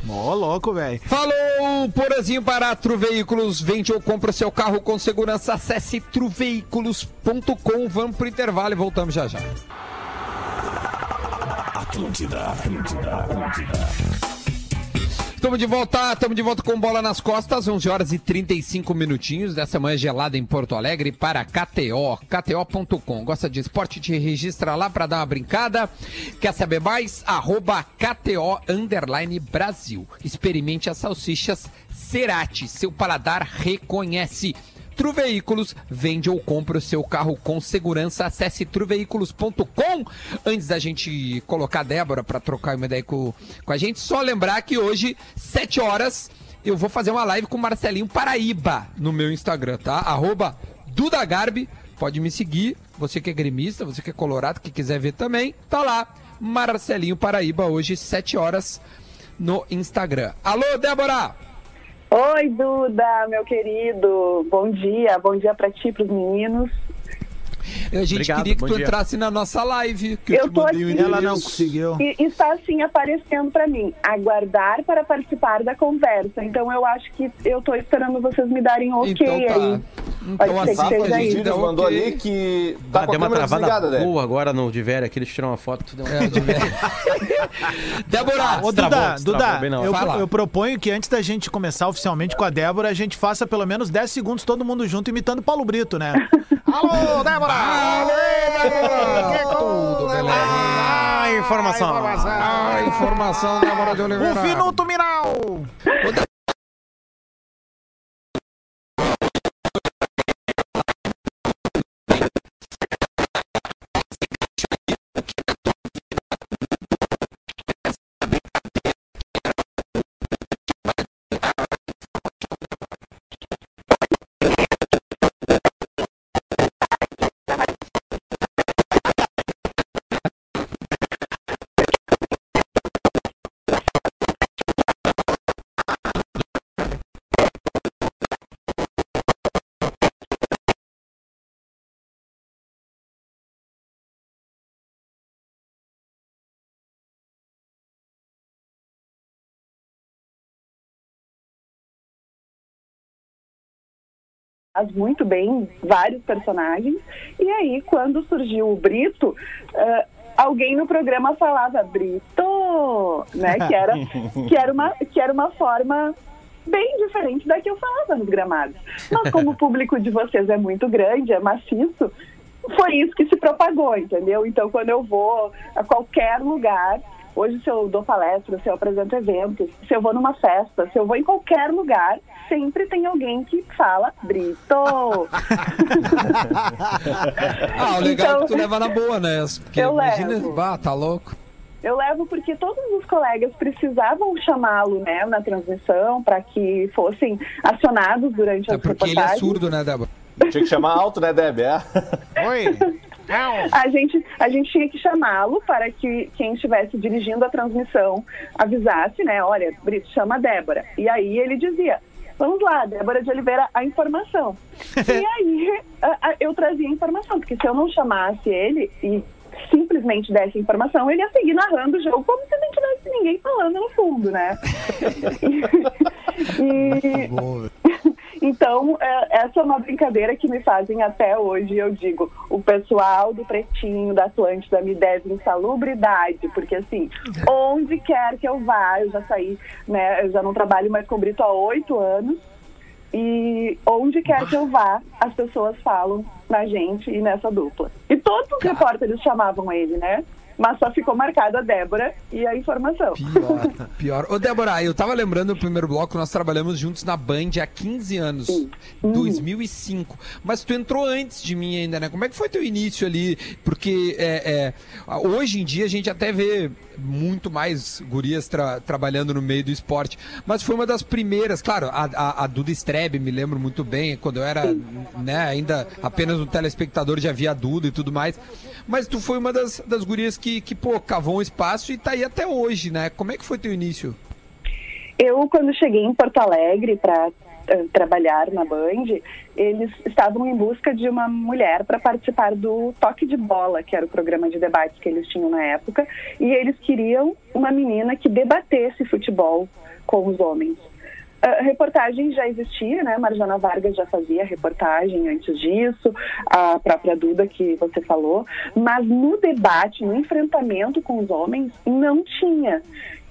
Ó, louco, velho. Falou, Porazinho Barato Veículos. Vende ou compra seu carro com segurança. Acesse truveículos.com. Vamos pro intervalo e voltamos já já. Estamos de volta, estamos de volta com bola nas costas, 11 horas e 35 minutinhos dessa manhã gelada em Porto Alegre para KTO, kto.com. Gosta de esporte? Te registra lá para dar uma brincada. Quer saber mais? Arroba KTO Underline Brasil. Experimente as salsichas Cerati, seu paladar reconhece. Tru Veículos, vende ou compra o seu carro com segurança. Acesse truveículos.com. Antes da gente colocar a Débora para trocar uma ideia com, com a gente, só lembrar que hoje, 7 horas, eu vou fazer uma live com o Marcelinho Paraíba no meu Instagram, tá? Arroba Duda Garbi. Pode me seguir. Você que é gremista, você que é colorado, que quiser ver também, tá lá. Marcelinho Paraíba, hoje, 7 horas no Instagram. Alô, Débora! Oi, Duda, meu querido. Bom dia. Bom dia pra ti, pros meninos. A gente Obrigado, queria que tu dia. entrasse na nossa live. Que Eu te tô aqui. Ela não conseguiu. E está assim aparecendo pra mim. Aguardar para participar da conversa. Então eu acho que eu tô esperando vocês me darem um ok Então tá. aí. Então que que a der Filhos mandou ok. ali que tá Ah, com a deu uma câmera travada desligada, né? boa agora no de velho aqui, eles tiram uma foto. Tudo É, de ver- Débora! Ô, Destravou, Duda, destravou Duda, eu, eu proponho que antes da gente começar oficialmente com a Débora, a gente faça pelo menos 10 segundos todo mundo junto imitando Paulo Brito, né? Alô, Débora! Tudo, beleza. Ah, informação. Ah, informação da Débora de Oliveira. O Finuto Miral! Faz muito bem vários personagens. E aí, quando surgiu o Brito, eh, alguém no programa falava Brito, né? Que era, que era, uma, que era uma forma bem diferente da que eu falava nos gramados. Mas como o público de vocês é muito grande, é maciço, foi isso que se propagou, entendeu? Então, quando eu vou a qualquer lugar, hoje se eu dou palestra, se eu apresento eventos, se eu vou numa festa, se eu vou em qualquer lugar, sempre tem alguém que fala Brito. Ah, o legal é Então, que tu leva na boa, né? Porque eu imagina, levo. bah, tá louco. Eu levo porque todos os colegas precisavam chamá-lo, né, na transmissão para que fossem acionados durante É as porque ele é surdo, né, Débora? Tinha que chamar alto, né, Deb? É. Oi! A gente, a gente tinha que chamá-lo para que quem estivesse dirigindo a transmissão avisasse, né? Olha, Brito, chama a Débora. E aí ele dizia, vamos lá, Débora de Oliveira, a informação. e aí a- a- eu trazia a informação, porque se eu não chamasse ele e simplesmente desse a informação, ele ia seguir narrando o jogo como se não tivesse ninguém falando no fundo, né? e, então, é, essa é uma brincadeira que me fazem até hoje. Eu digo, o pessoal do Pretinho, da Atlântida, me deve insalubridade, porque assim, onde quer que eu vá, eu já saí, né? Eu já não trabalho mais com Brito há oito anos. E onde quer que eu vá, as pessoas falam na gente e nessa dupla. E todos os repórteres chamavam ele, né? Mas só ficou marcada a Débora e a informação. Pior, pior. Ô, Débora, eu tava lembrando no primeiro bloco, nós trabalhamos juntos na Band há 15 anos, Sim. 2005. Mas tu entrou antes de mim ainda, né? Como é que foi teu início ali? Porque é, é, hoje em dia a gente até vê muito mais gurias tra- trabalhando no meio do esporte, mas foi uma das primeiras, claro, a, a, a Duda Strebe, me lembro muito bem, quando eu era né, ainda apenas um telespectador, já via a Duda e tudo mais, mas tu foi uma das, das gurias que, que, pô, cavou um espaço e tá aí até hoje, né? Como é que foi teu início? Eu, quando cheguei em Porto Alegre para eh, trabalhar na Band, eles estavam em busca de uma mulher para participar do Toque de Bola, que era o programa de debates que eles tinham na época, e eles queriam uma menina que debatesse futebol com os homens. A reportagem já existia, né? Marjana Vargas já fazia reportagem antes disso, a própria Duda que você falou, mas no debate, no enfrentamento com os homens, não tinha.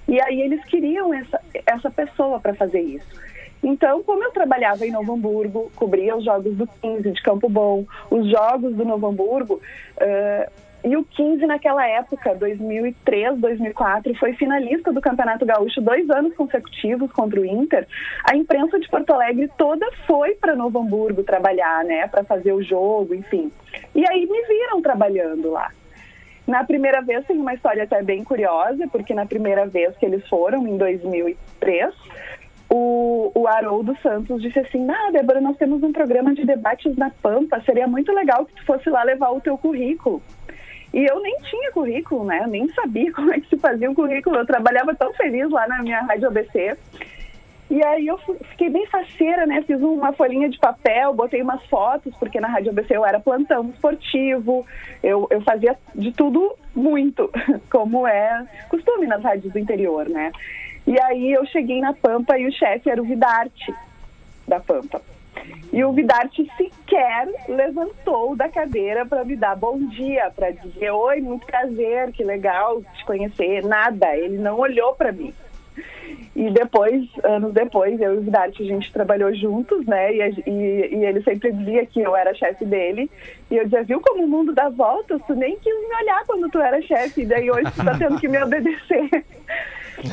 E aí eles queriam essa, essa pessoa para fazer isso. Então, como eu trabalhava em Novo Hamburgo, cobria os jogos do 15 de Campo Bom, os jogos do Novo Hamburgo, eh, e o 15 naquela época, 2003, 2004, foi finalista do Campeonato Gaúcho dois anos consecutivos contra o Inter. A imprensa de Porto Alegre toda foi para Novo Hamburgo trabalhar, né, para fazer o jogo, enfim. E aí me viram trabalhando lá. Na primeira vez tem uma história até bem curiosa, porque na primeira vez que eles foram, em 2003, o, o Haroldo Santos disse assim, ah, Débora, nós temos um programa de debates na Pampa, seria muito legal que tu fosse lá levar o teu currículo. E eu nem tinha currículo, né? Eu nem sabia como é que se fazia um currículo. Eu trabalhava tão feliz lá na minha rádio ABC. E aí eu fiquei bem faceira, né? Fiz uma folhinha de papel, botei umas fotos, porque na Rádio ABC eu era plantão esportivo, eu, eu fazia de tudo muito, como é costume nas rádios do interior, né? E aí eu cheguei na Pampa e o chefe era o Vidarte, da Pampa. E o Vidarte sequer levantou da cadeira para me dar bom dia, para dizer oi, muito prazer, que legal te conhecer. Nada, ele não olhou para mim. E depois, anos depois, eu e o Vidarte, a gente trabalhou juntos, né? E, e- e ele sempre dizia que eu era chefe dele. E eu dizia, viu como o mundo dá voltas? Tu nem quis me olhar quando tu era chefe. E daí hoje tu tá tendo que me obedecer.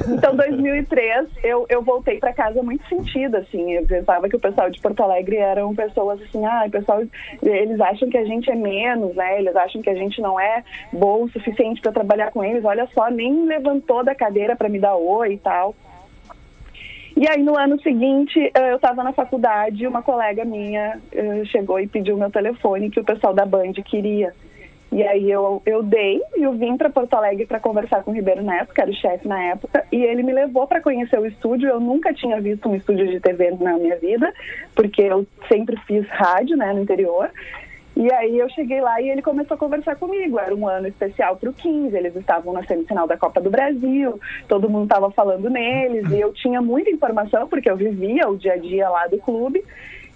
Então, 2003, eu, eu voltei para casa muito sentida, assim. Eu pensava que o pessoal de Porto Alegre eram pessoas assim, ah, pessoal, eles acham que a gente é menos, né? Eles acham que a gente não é bom o suficiente para trabalhar com eles. Olha só, nem levantou da cadeira para me dar oi e tal. E aí, no ano seguinte, eh, eu estava na faculdade e uma colega minha eh, chegou e pediu meu telefone que o pessoal da Band queria. E aí eu, eu dei e eu vim para Porto Alegre para conversar com o Ribeiro Neto, que era o chefe na época, e ele me levou para conhecer o estúdio. Eu nunca tinha visto um estúdio de TV na minha vida, porque eu sempre fiz rádio, né, no interior. E aí eu cheguei lá e ele começou a conversar comigo. Era um ano especial para o 15, eles estavam na semifinal da Copa do Brasil, todo mundo estava falando neles, e eu tinha muita informação, porque eu vivia o dia a dia lá do clube.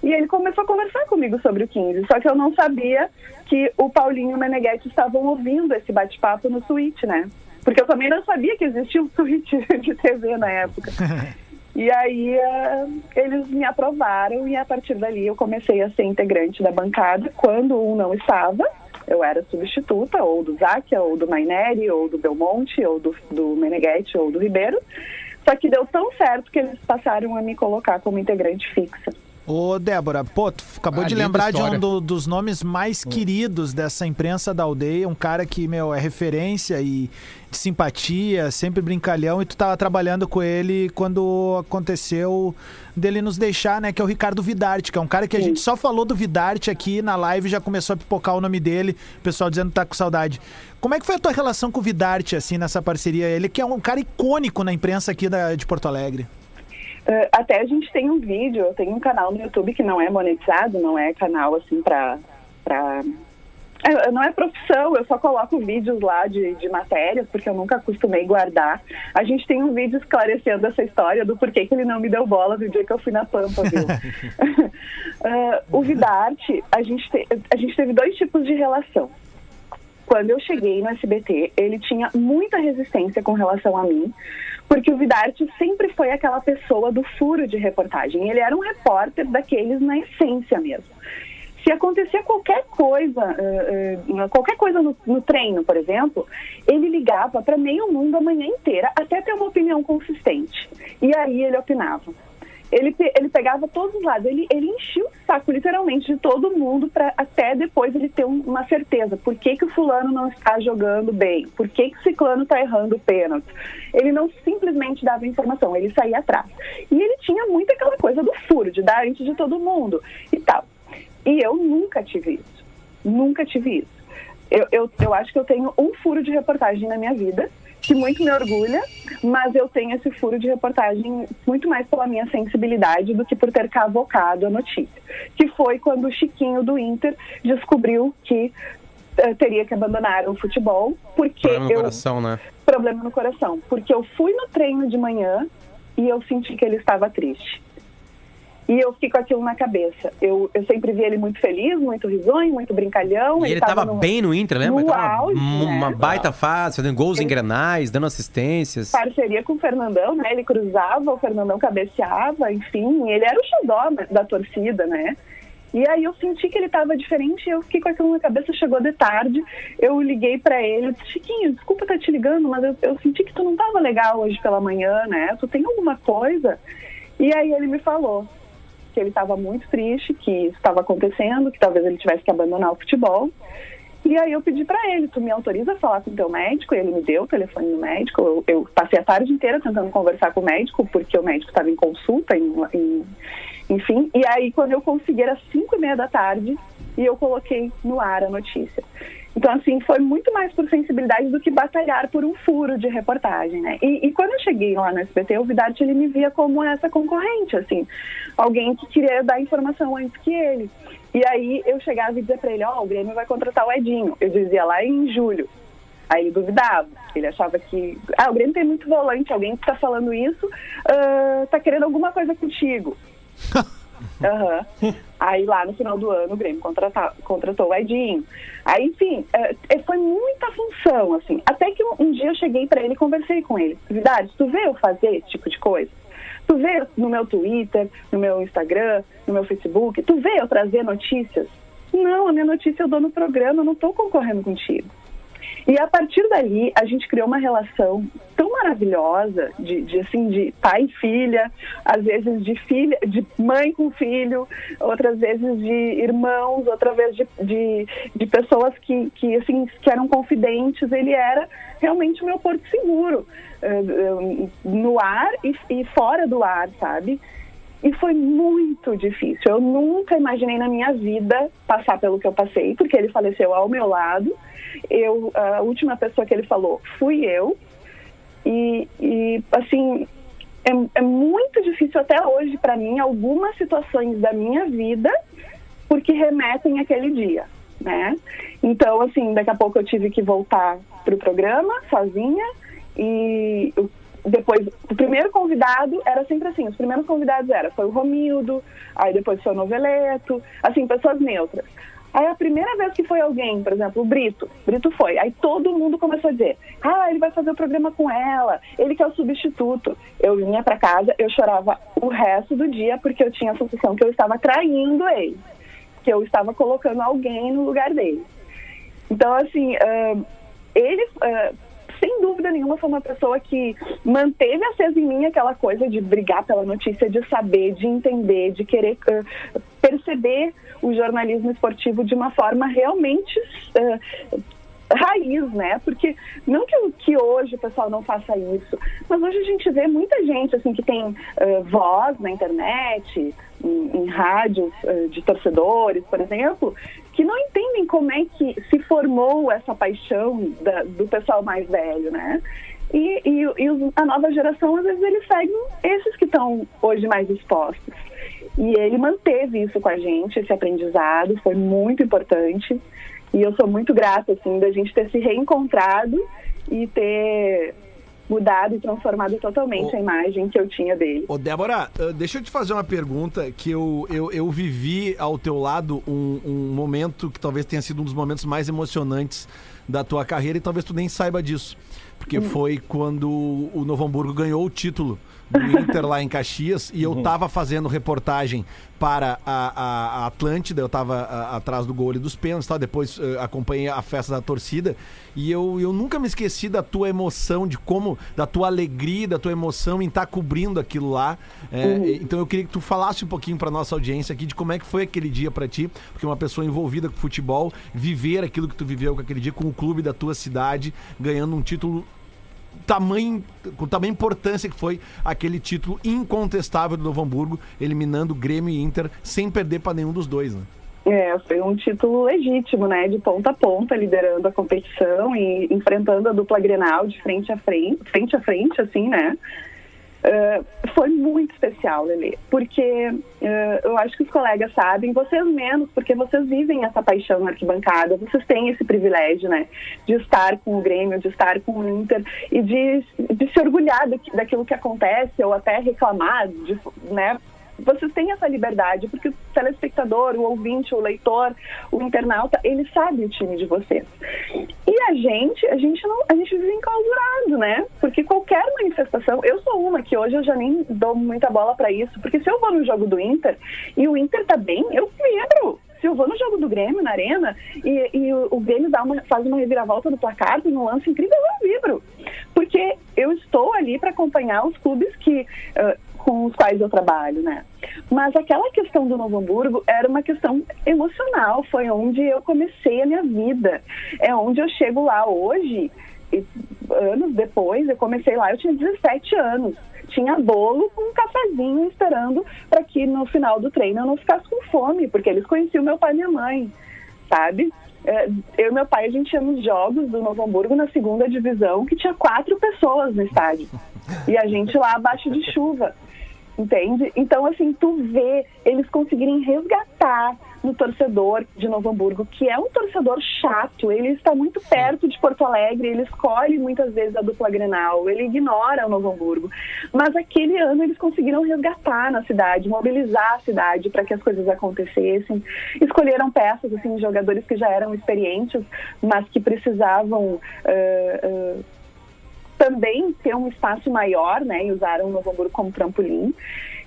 E ele começou a conversar comigo sobre o 15, só que eu não sabia que o Paulinho e o Meneghetti estavam ouvindo esse bate-papo no Switch, né? Porque eu também não sabia que existia um Switch de TV na época. E aí eh, eles me aprovaram e a partir dali eu comecei a ser integrante da bancada. Quando um não estava, eu era substituta, ou do Záquia, ou do Maineri, ou do Belmonte, ou do, do Meneghetti, ou do Ribeiro. Só que deu tão certo que eles passaram a me colocar como integrante fixa. Ô, Débora, pô, tu acabou Ah, de lembrar de um do- dos nomes mais queridos dessa imprensa da aldeia, um cara que, meu, é referência e de simpatia, sempre brincalhão, e tu tava trabalhando com ele quando aconteceu dele nos deixar, né, que é o Ricardo Vidarte, que é um cara que a gente só falou do Vidarte aqui na live, já começou a pipocar o nome dele, o pessoal dizendo que tá com saudade. Como é que foi a tua relação com o Vidarte, assim, nessa parceria? Ele que é um cara icônico na imprensa aqui da, de Porto Alegre. Uh, até a gente tem um vídeo, eu tenho um canal no YouTube que não é monetizado, não é canal assim pra. pra... É, não é profissão, eu só coloco vídeos lá de, de matérias, porque eu nunca acostumei guardar. A gente tem um vídeo esclarecendo essa história do porquê que ele não me deu bola no dia que eu fui na Pampa, viu? Uh, o Vidarte, a gente, te- a gente teve dois tipos de relação quando eu cheguei no SBT, ele tinha muita resistência com relação a mim, porque o Vidarte sempre foi aquela pessoa do furo de reportagem. Ele era um repórter daqueles na essência mesmo. Se acontecia qualquer coisa, eh, eh, qualquer coisa no, no treino, por exemplo, ele ligava para meio mundo a manhã inteira até ter uma opinião consistente. E aí ele opinava. Ele, ele pegava todos os lados, ele, ele enchia o saco literalmente de todo mundo para até depois ele ter um- uma certeza. Por que, que o fulano não está jogando bem? Por que, que o ciclano está errando o pênalti? Ele não simplesmente dava informação, ele saía atrás. E ele tinha muito aquela coisa do furo, de dar antes de todo mundo e tal. E eu nunca tive isso. Nunca tive isso. Eu, eu, eu acho que eu tenho um furo de reportagem na minha vida, que muito me orgulha, mas eu tenho esse furo de reportagem muito mais pela minha sensibilidade do que por ter cavocado a notícia. Que foi quando o Chiquinho do Inter descobriu que eh, teria que abandonar o futebol, porque Problema no eu coração, né? problema no coração, porque eu fui no treino de manhã e eu senti que ele estava triste. E eu fiquei com aquilo na cabeça. Eu, eu sempre vi ele muito feliz, muito risonho, muito brincalhão. E ele tava no- bem no Inter, lembra? no Ele tava auge, uma, né? uma baita fase, fazendo gols em Ele- grenais, dando assistências. parceria com o Fernandão, né? Ele cruzava, o Fernandão cabeceava, enfim, ele era o xodó da torcida, né? E aí eu senti que ele estava diferente, eu fiquei com aquilo na cabeça, chegou de tarde, eu liguei pra ele, eu disse, Chiquinho, desculpa estar te ligando, mas eu, eu senti que tu não tava legal hoje pela manhã, né? Tu tem alguma coisa? E aí ele me falou que ele estava muito triste, que isso estava acontecendo, que talvez ele tivesse que abandonar o futebol. E aí eu pedi pra ele, tu me autoriza a falar com o teu médico? E ele me deu o telefone do médico. Eu, eu passei a tarde inteira tentando conversar com o médico, porque o médico estava em consulta, em, em- enfim. E aí quando eu consegui, era cinco e meia da tarde, e eu coloquei no ar a notícia. Então, assim, foi muito mais por sensibilidade do que batalhar por um furo de reportagem, né? E, e quando eu cheguei lá no SBT, o Vidarte, ele me via como essa concorrente, assim. Alguém que queria dar informação antes que ele. E aí eu chegava e dizia pra ele, ó, o Grêmio vai contratar o Edinho. Eu dizia lá em julho. Aí ele duvidava. Ele achava que, ah, o Grêmio tem muito volante, alguém que tá falando isso ah, tá querendo alguma coisa contigo. Aham. Aí lá no final do ano o Grêmio contrata- contratou o Edinho. Aí, enfim, é, é, foi muita função, assim. Até que um, um dia eu cheguei pra ele e conversei com ele. Vidade, tu vê eu fazer esse tipo de coisa? Tu vê no meu Twitter, no meu Instagram, no meu Facebook, tu vê eu trazer notícias? Não, a minha notícia eu dou no programa, eu não tô concorrendo contigo. E a partir dali, a gente criou uma relação tão maravilhosa de, de, assim, de pai e filha, às vezes de filha, de mãe com filho, outras vezes de irmãos, outra vez de, de, de pessoas que, que, assim, que eram confidentes. Ele era realmente o meu porto seguro, eh, eh, no ar e, e fora do ar, sabe? E foi muito difícil. Eu nunca imaginei na minha vida passar pelo que eu passei, porque ele faleceu ao meu lado. Eu, a última pessoa que ele falou fui eu. E, e assim, é, é muito difícil até hoje para mim algumas situações da minha vida, porque remetem àquele dia, né? Então, assim, daqui a pouco eu tive que voltar para o programa sozinha e eu depois, o primeiro convidado era sempre assim, os primeiros convidados era, foi o Romildo, aí depois foi o Noveleto, assim, pessoas neutras. Aí a primeira vez que foi alguém, por exemplo, o Brito, Brito foi, aí todo mundo começou a dizer, ah, ele vai fazer o programa com ela, ele que é o substituto. Eu vinha para casa, eu chorava o resto do dia porque eu tinha a sensação que eu estava traindo ele, que eu estava colocando alguém no lugar dele. Então, assim, ah, ele, ah, sem dúvida nenhuma, foi uma pessoa que manteve acesa em mim aquela coisa de brigar pela notícia, de saber, de entender, de querer ah, perceber o jornalismo esportivo de uma forma realmente ah, raiz, né? Porque não que, que hoje o pessoal não faça isso, mas hoje a gente vê muita gente assim que tem ah, voz na internet, em, em rádios ah, de torcedores, por exemplo, que não entendem como é que se formou essa paixão da- do pessoal mais velho, né? E, e- e a nova geração, às vezes, eles seguem esses que estão hoje mais expostos. E ele manteve isso com a gente, esse aprendizado, foi muito importante. E eu sou muito grata, assim, da gente ter se reencontrado e ter mudado e transformado totalmente a imagem que eu tinha dele. Ô, Débora, ah, deixa eu te fazer uma pergunta que eu, eu, eu vivi ao teu lado um, um momento que talvez tenha sido um dos momentos mais emocionantes da tua carreira e talvez tu nem saiba disso. Porque foi quando o Novo Hamburgo ganhou o título do Inter lá em Caxias e eu tava fazendo reportagem para a, a- a Atlântida, eu tava a- atrás do gol e dos pênaltis, tal. depois eh, acompanhei a festa da torcida e eu, eu nunca me esqueci da tua emoção, de como, da tua alegria, da tua emoção em estar cobrindo aquilo lá. É, Então eu queria que tu falasse um pouquinho para nossa audiência aqui de como é que foi aquele dia para ti, porque uma pessoa envolvida com futebol, viver aquilo que tu viveu com aquele dia com o clube da tua cidade, ganhando um título tamanho, com tamanha importância que foi aquele título incontestável do Novo Hamburgo, eliminando Grêmio e Inter sem perder para nenhum dos dois, né? É, foi um título legítimo, né? De ponta a ponta, liderando a competição e enfrentando a dupla Grenal de frente a frente, frente a frente, assim, né? Uh, foi muito especial, Lele, porque uh, eu acho que os colegas sabem, vocês menos, porque vocês vivem essa paixão na arquibancada, vocês têm esse privilégio, né, de estar com o Grêmio, de estar com o Inter e de, de se orgulhar daqui- daquilo que acontece ou até reclamar, de, né, vocês têm essa liberdade, porque o telespectador, o ouvinte, o leitor, o internauta, ele sabe o time de vocês. E a gente, a gente não, a gente vive enclausurado, né? Porque qualquer manifestação, eu sou uma que hoje eu já nem dou muita bola pra isso, porque se eu vou no jogo do Inter e o Inter tá bem, eu vibro. Se eu vou no jogo do Grêmio, na arena, e, e o, o Grêmio dá uma, faz uma reviravolta no placar, tem um lance incrível, eu vibro. Porque eu estou ali para acompanhar os clubes que, ah, com os quais eu trabalho, né? Mas aquela questão do Novo Hamburgo era uma questão emocional, foi onde eu comecei a minha vida. É onde eu chego lá hoje, e anos depois, eu comecei lá, eu tinha 17 anos. Tinha bolo com um cafezinho esperando para que no final do treino eu não ficasse com fome, porque eles conheciam meu pai e minha mãe, sabe? É, Eu e meu pai, a gente ia nos jogos do Novo Hamburgo na segunda divisão, que tinha quatro pessoas no estádio. E a gente lá abaixo de chuva. Entende? Então, assim, tu vê eles conseguirem resgatar no torcedor de Novo Hamburgo, que é um torcedor chato, ele está muito perto de Porto Alegre, ele escolhe muitas vezes a dupla Grenal, ele ignora o Novo Hamburgo. Mas aquele ano eles conseguiram resgatar na cidade, mobilizar a cidade para que as coisas acontecessem. Escolheram peças, assim, jogadores que já eram experientes, mas que precisavam. ah, ah, também ter um espaço maior, né, e usaram o Novo Hamburgo como trampolim.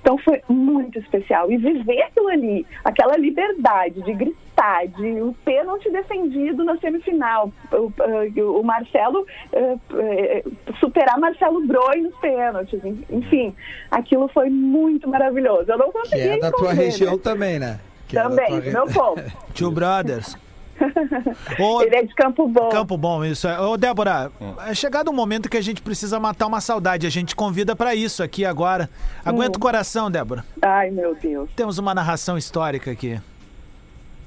Então foi muito especial. E viver aquilo ali, aquela liberdade de gritar, de o pênalti defendido na semifinal, o, o- o Marcelo eh, eh, superar Marcelo Broi nos pênaltis, en- enfim, aquilo foi muito maravilhoso. Eu não Que consegui é da tua região né? também, né? Que é Também, re- meu povo. Two Brothers. Ô, Ele é de Campo Bom. Campo Bom, isso. é. Ô, Débora, é chegado um momento que a gente precisa matar uma saudade. A gente convida pra isso aqui agora. Aguenta o coração, Débora. Ai, meu Deus. Temos uma narração histórica aqui.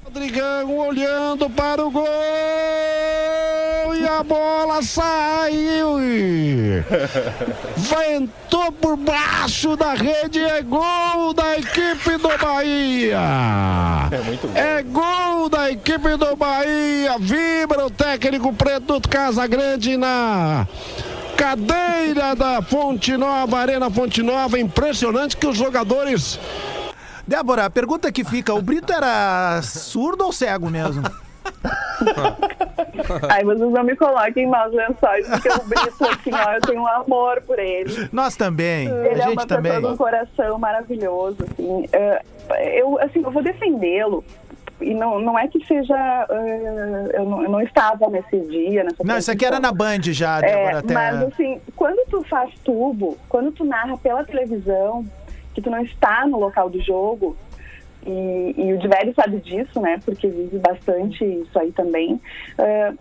Rodrigão olhando para o gol e a bola saiu. Ventou por baixo da rede, é gol da equipe do Bahia. É. É gol da equipe do Bahia. Vibra o técnico Preto Casagrande na cadeira da Fonte Nova, Arena Fonte Nova. Impressionante que os jogadores Débora, a pergunta que fica: o Brito era surdo ou cego mesmo? Ai, vocês não me coloquem em maus lençóis, porque o Brito, assim, ó, eu tenho um amor por ele. Nós também. Ele a é uma também. pessoa de um coração maravilhoso, assim. É, eu, assim, eu vou defendê-lo. E não, não é que seja. é, eu, não, eu não estava nesse dia, nessa Não, isso aqui era na Band já, Débora. é, até... mas assim, quando tu faz tubo, quando tu narra pela televisão, que tu não está no local do jogo, e, e o Diverio sabe disso, né? Porque vive bastante isso aí também. é,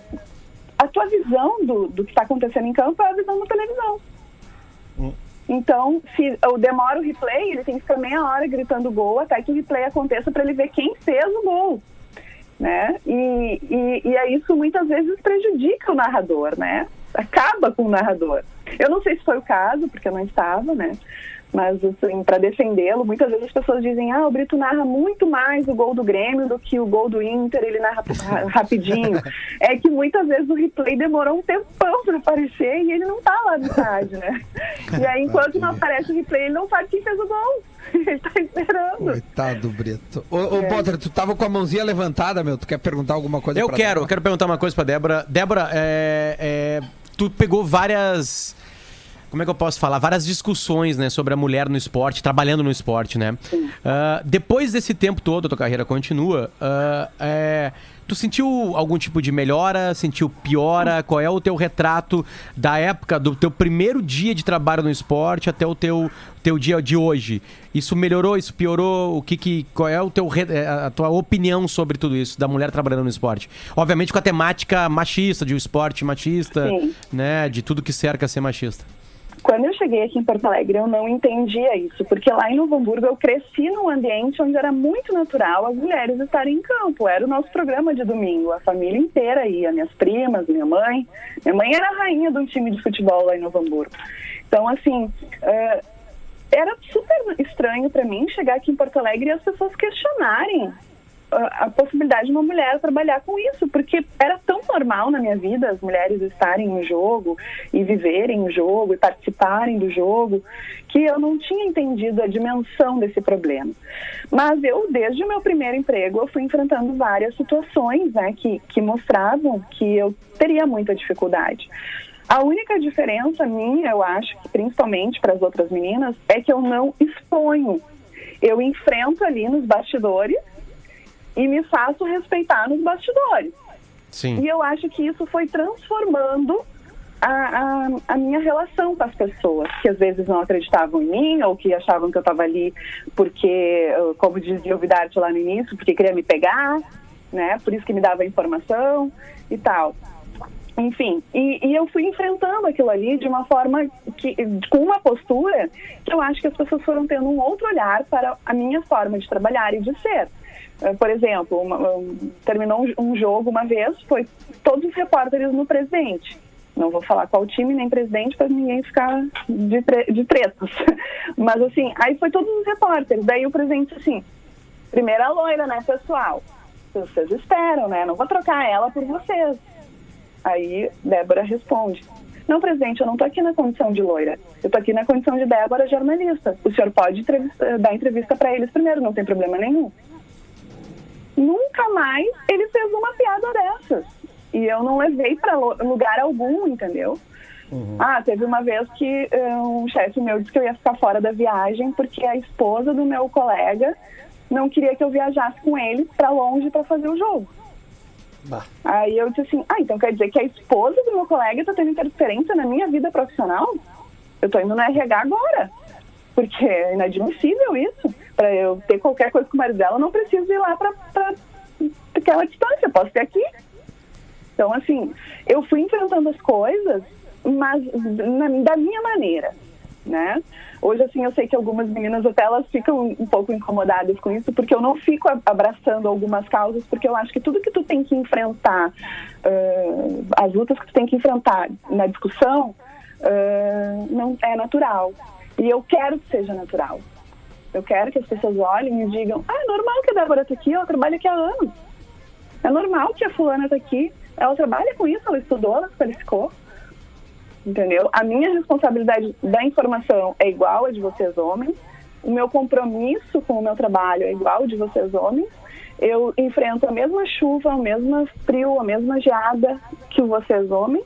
a tua visão do, do que está acontecendo em campo é a visão da televisão. Então, se eu demoro o replay, ele tem que ficar meia hora gritando gol até que o replay aconteça para ele ver quem fez o gol. Né? E, e, e aí isso muitas vezes prejudica o narrador, né? Acaba com o narrador. Eu não sei se foi o caso, porque eu não estava, né? Mas, assim, para defendê-lo, muitas vezes as pessoas dizem: ah, o Brito narra muito mais o gol do Grêmio do que o gol do Inter, ele narra ra- rapidinho. É que muitas vezes o replay demorou um tempão para aparecer e ele não tá lá no estádio, né? E aí, enquanto não aparece o replay, ele não sabe quem fez o gol. Ele tá esperando. Coitado do Brito. Ô, ô É. Potter, tu tava com a mãozinha levantada, meu. Tu quer perguntar alguma coisa Eu pra quero, eu Débora? quero perguntar uma coisa pra Débora. Débora, é, é, tu pegou várias. Como é que eu posso falar? Várias discussões, né, sobre a mulher no esporte, trabalhando no esporte, né? Ah, depois desse tempo todo, a tua carreira continua. ah, é, tu sentiu algum tipo de melhora? Sentiu piora? Qual é o teu retrato da época, do teu primeiro dia de trabalho no esporte até o teu, teu dia de hoje? Isso melhorou? Isso piorou? O que que, qual é o teu, é, a tua opinião sobre tudo isso, da mulher trabalhando no esporte? Obviamente com a temática machista, de um esporte machista, Sim. né? De tudo que cerca ser machista. Quando eu cheguei aqui em Porto Alegre, eu não entendia isso, porque lá em Novo Hamburgo eu cresci num ambiente onde era muito natural as mulheres estarem em campo. Era o nosso programa de domingo, a família inteira ia, minhas primas, minha mãe. Minha mãe era a rainha de um time de futebol lá em Novo Hamburgo. Então, assim, eh, era super estranho para mim chegar aqui em Porto Alegre e as pessoas questionarem a, possibilidade de uma mulher trabalhar com isso, porque era tão normal na minha vida as mulheres estarem no jogo e viverem o jogo e participarem do jogo, que eu não tinha entendido a dimensão desse problema. Mas eu, desde o meu primeiro emprego, eu fui enfrentando várias situações né, que, que mostravam que eu teria muita dificuldade. A única diferença minha, eu acho, principalmente para as outras meninas, é que eu não exponho. Eu enfrento ali nos bastidores e me faço respeitar nos bastidores. Sim. E eu acho que isso foi transformando a, a, a minha relação com as pessoas, que às vezes não acreditavam em mim ou que achavam que eu estava ali porque, como dizia o Vidarte lá no início, porque queria me pegar, né? Por isso que me dava informação e tal. Enfim, e, e eu fui enfrentando aquilo ali de uma forma que, com uma postura que eu acho que as pessoas foram tendo um outro olhar para a minha forma de trabalhar e de ser. Eh, Por exemplo, uma- um- terminou um, jogo uma vez, foi todos os repórteres no presidente. Não vou falar qual time nem presidente para ninguém ficar de, de tretas. Mas assim, aí foi todos os repórteres. Daí o presidente assim: primeira loira, né, pessoal? Vocês esperam, né? Não vou trocar ela por vocês. Aí Débora responde: Não, presidente, eu não estou aqui na condição de loira. Eu estou aqui na condição de Débora jornalista. O senhor pode entrevista- dar entrevista para eles primeiro, não tem problema nenhum. Nunca mais ele fez uma piada dessas. E eu não levei para lugar algum, entendeu? Ah, teve uma vez que eh, um chefe meu disse que eu ia ficar fora da viagem porque a esposa do meu colega não queria que eu viajasse com ele para longe para fazer o jogo. Aí eu disse assim, ah, então quer dizer que a esposa do meu colega está tendo interferência na minha vida profissional? Eu tô indo no RH agora. Porque é inadmissível isso. Para eu ter qualquer coisa com o marido dela, eu não preciso ir lá para aquela distância, eu posso ter aqui. Então, assim, eu fui enfrentando as coisas, mas na- da minha maneira, né? Hoje, assim, eu sei que algumas meninas até elas ficam um pouco incomodadas com isso, porque eu não fico abraçando algumas causas, porque eu acho que tudo que tu tem que enfrentar, eh, as lutas que tu tem que enfrentar na discussão, eh, não é natural. E eu quero que seja natural. Eu quero que as pessoas olhem e digam, ah, é normal que a Débora está aqui, ela trabalha aqui há anos. É normal que a fulana está aqui, ela trabalha com isso, ela estudou, ela se qualificou. Entendeu? A minha responsabilidade da informação é igual a de vocês homens. O meu compromisso com o meu trabalho é igual de vocês homens. Eu enfrento a mesma chuva, o mesmo frio, a mesma geada que vocês homens.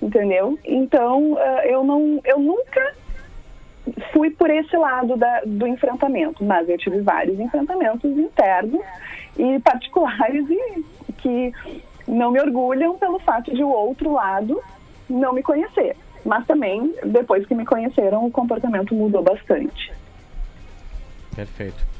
Entendeu? Então, eh, eu não, eu nunca fui por esse lado da- do enfrentamento, mas eu tive vários enfrentamentos internos e particulares e que não me orgulham pelo fato de o outro lado não me conhecer. Mas também, depois que me conheceram, o comportamento mudou bastante. Perfeito.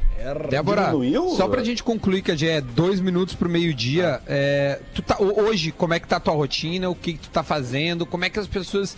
Débora, Diminuiu? só pra gente concluir que já é dois minutos pro meio-dia, é, tu tá, ho- hoje, como é que tá a tua rotina, o que, que tu tá fazendo, como é que as pessoas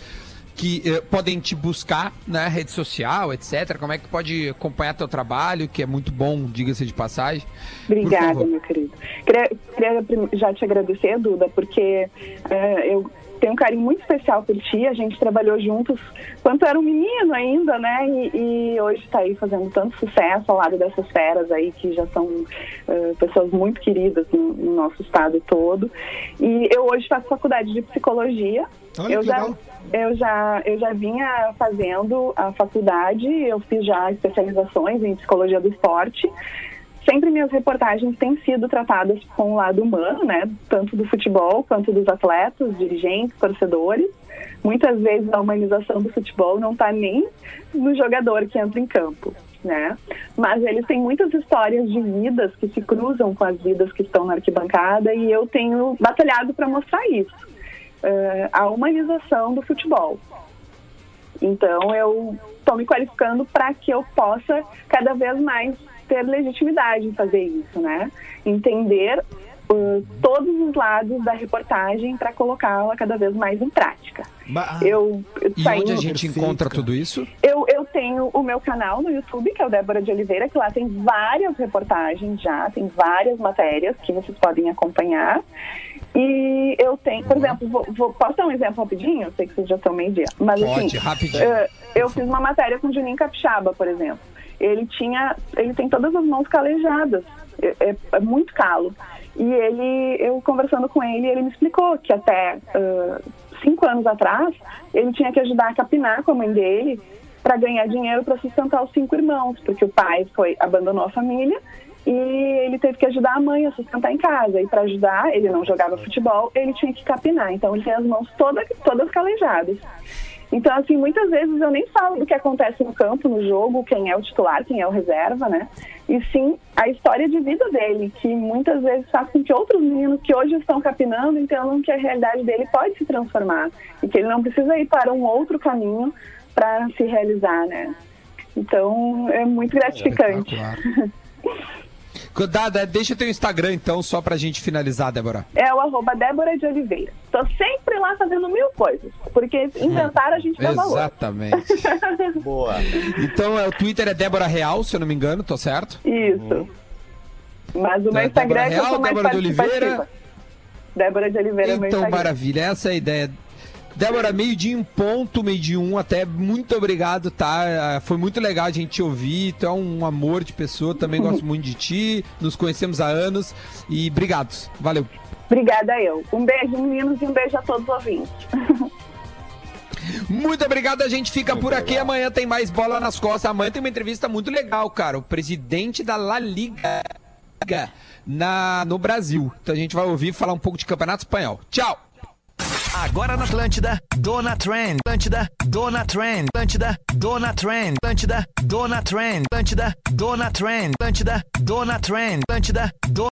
que eh, podem te buscar na rede social, etc, como é que pode acompanhar teu trabalho, que é muito bom, diga-se de passagem. Obrigada, meu querido. Queria, queria já te agradecer, Duda, porque eh, eu tenho um carinho muito especial por ti. A gente trabalhou juntos quando era um menino ainda, né? E, e hoje está aí fazendo tanto sucesso ao lado dessas feras aí que já são eh, pessoas muito queridas no, no nosso estado todo. E eu hoje faço faculdade de psicologia. Olha eu que já, legal. Eu já, eu já vinha fazendo a faculdade, eu fiz já especializações em psicologia do esporte. Sempre minhas reportagens têm sido tratadas com o lado humano, né? Tanto do futebol quanto dos atletas, dirigentes, torcedores. Muitas vezes a humanização do futebol não está nem no jogador que entra em campo, né? Mas eles têm muitas histórias de vidas que se cruzam com as vidas que estão na arquibancada e eu tenho batalhado para mostrar isso eh, a humanização do futebol. Então, eu estou me qualificando para que eu possa cada vez mais ter legitimidade em fazer isso, né? Entender uh, todos os lados da reportagem para colocá-la cada vez mais em prática. Ba- Eu, eu E onde a gente perfeito, encontra tudo isso? eu, eu tenho o meu canal no YouTube, que é o Débora de Oliveira, que lá tem várias reportagens já, tem várias matérias que vocês podem acompanhar. E eu tenho, por exemplo, vou, vou- posso dar um exemplo rapidinho? Eu sei que vocês já estão meio-dia. Mas Pode, assim, rapidinho. eh, eu fiz uma matéria com o Juninho Capixaba, por exemplo. Ele tinha, ele tem todas as mãos calejadas, é, é- é muito calo. E ele, eu conversando com ele, ele me explicou que até ah, cinco anos atrás ele tinha que ajudar a capinar com a mãe dele para ganhar dinheiro para sustentar os cinco irmãos, porque o pai foi abandonou a família e ele teve que ajudar a mãe a sustentar em casa. E para ajudar, ele não jogava futebol, ele tinha que capinar. Então ele tem as mãos toda, todas calejadas. Então, assim, muitas vezes eu nem falo do que acontece no campo, no jogo, quem é o titular, quem é o reserva, né? E sim a história de vida dele, que muitas vezes faz com que outros meninos que hoje estão capinando entendam que a realidade dele pode se transformar e que ele não precisa ir para um outro caminho para se realizar, né? Então, é muito gratificante. Dá, dá, deixa o teu Instagram, então, só pra gente finalizar, Débora. É o arroba Débora de Oliveira. Tô sempre lá fazendo mil coisas, porque inventar a gente dá valor. Exatamente. Boa. Então, é, o Twitter é Débora Real, se eu não me engano, tô certo? Isso. Mas o Então, meu é Instagram é que eu Débora sou mais Real, Débora de Oliveira. Débora de Oliveira é Então, maravilha, essa é a ideia. Débora, meio dia em ponto, meio dia um, até muito obrigado, tá? Ah, Foi muito legal a gente te ouvir, tu é um amor de pessoa, também gosto muito de ti, nos conhecemos há anos e obrigado, valeu. Obrigada eu. Um beijo, meninos, e um beijo a todos os ouvintes. Muito obrigado, a gente fica por aqui, amanhã tem mais bola nas costas, amanhã tem uma entrevista muito legal, cara, o presidente da La Liga na, no Brasil. Então a gente vai ouvir falar um pouco de campeonato espanhol. Tchau! Agora na Atlântida, Dona Trend. Atlântida, Dona Trend. Atlântida, Dona Trend. Atlântida, Dona Trend. Atlântida, Dona Trend. Atlântida, Dona Trend. Atlântida, Dona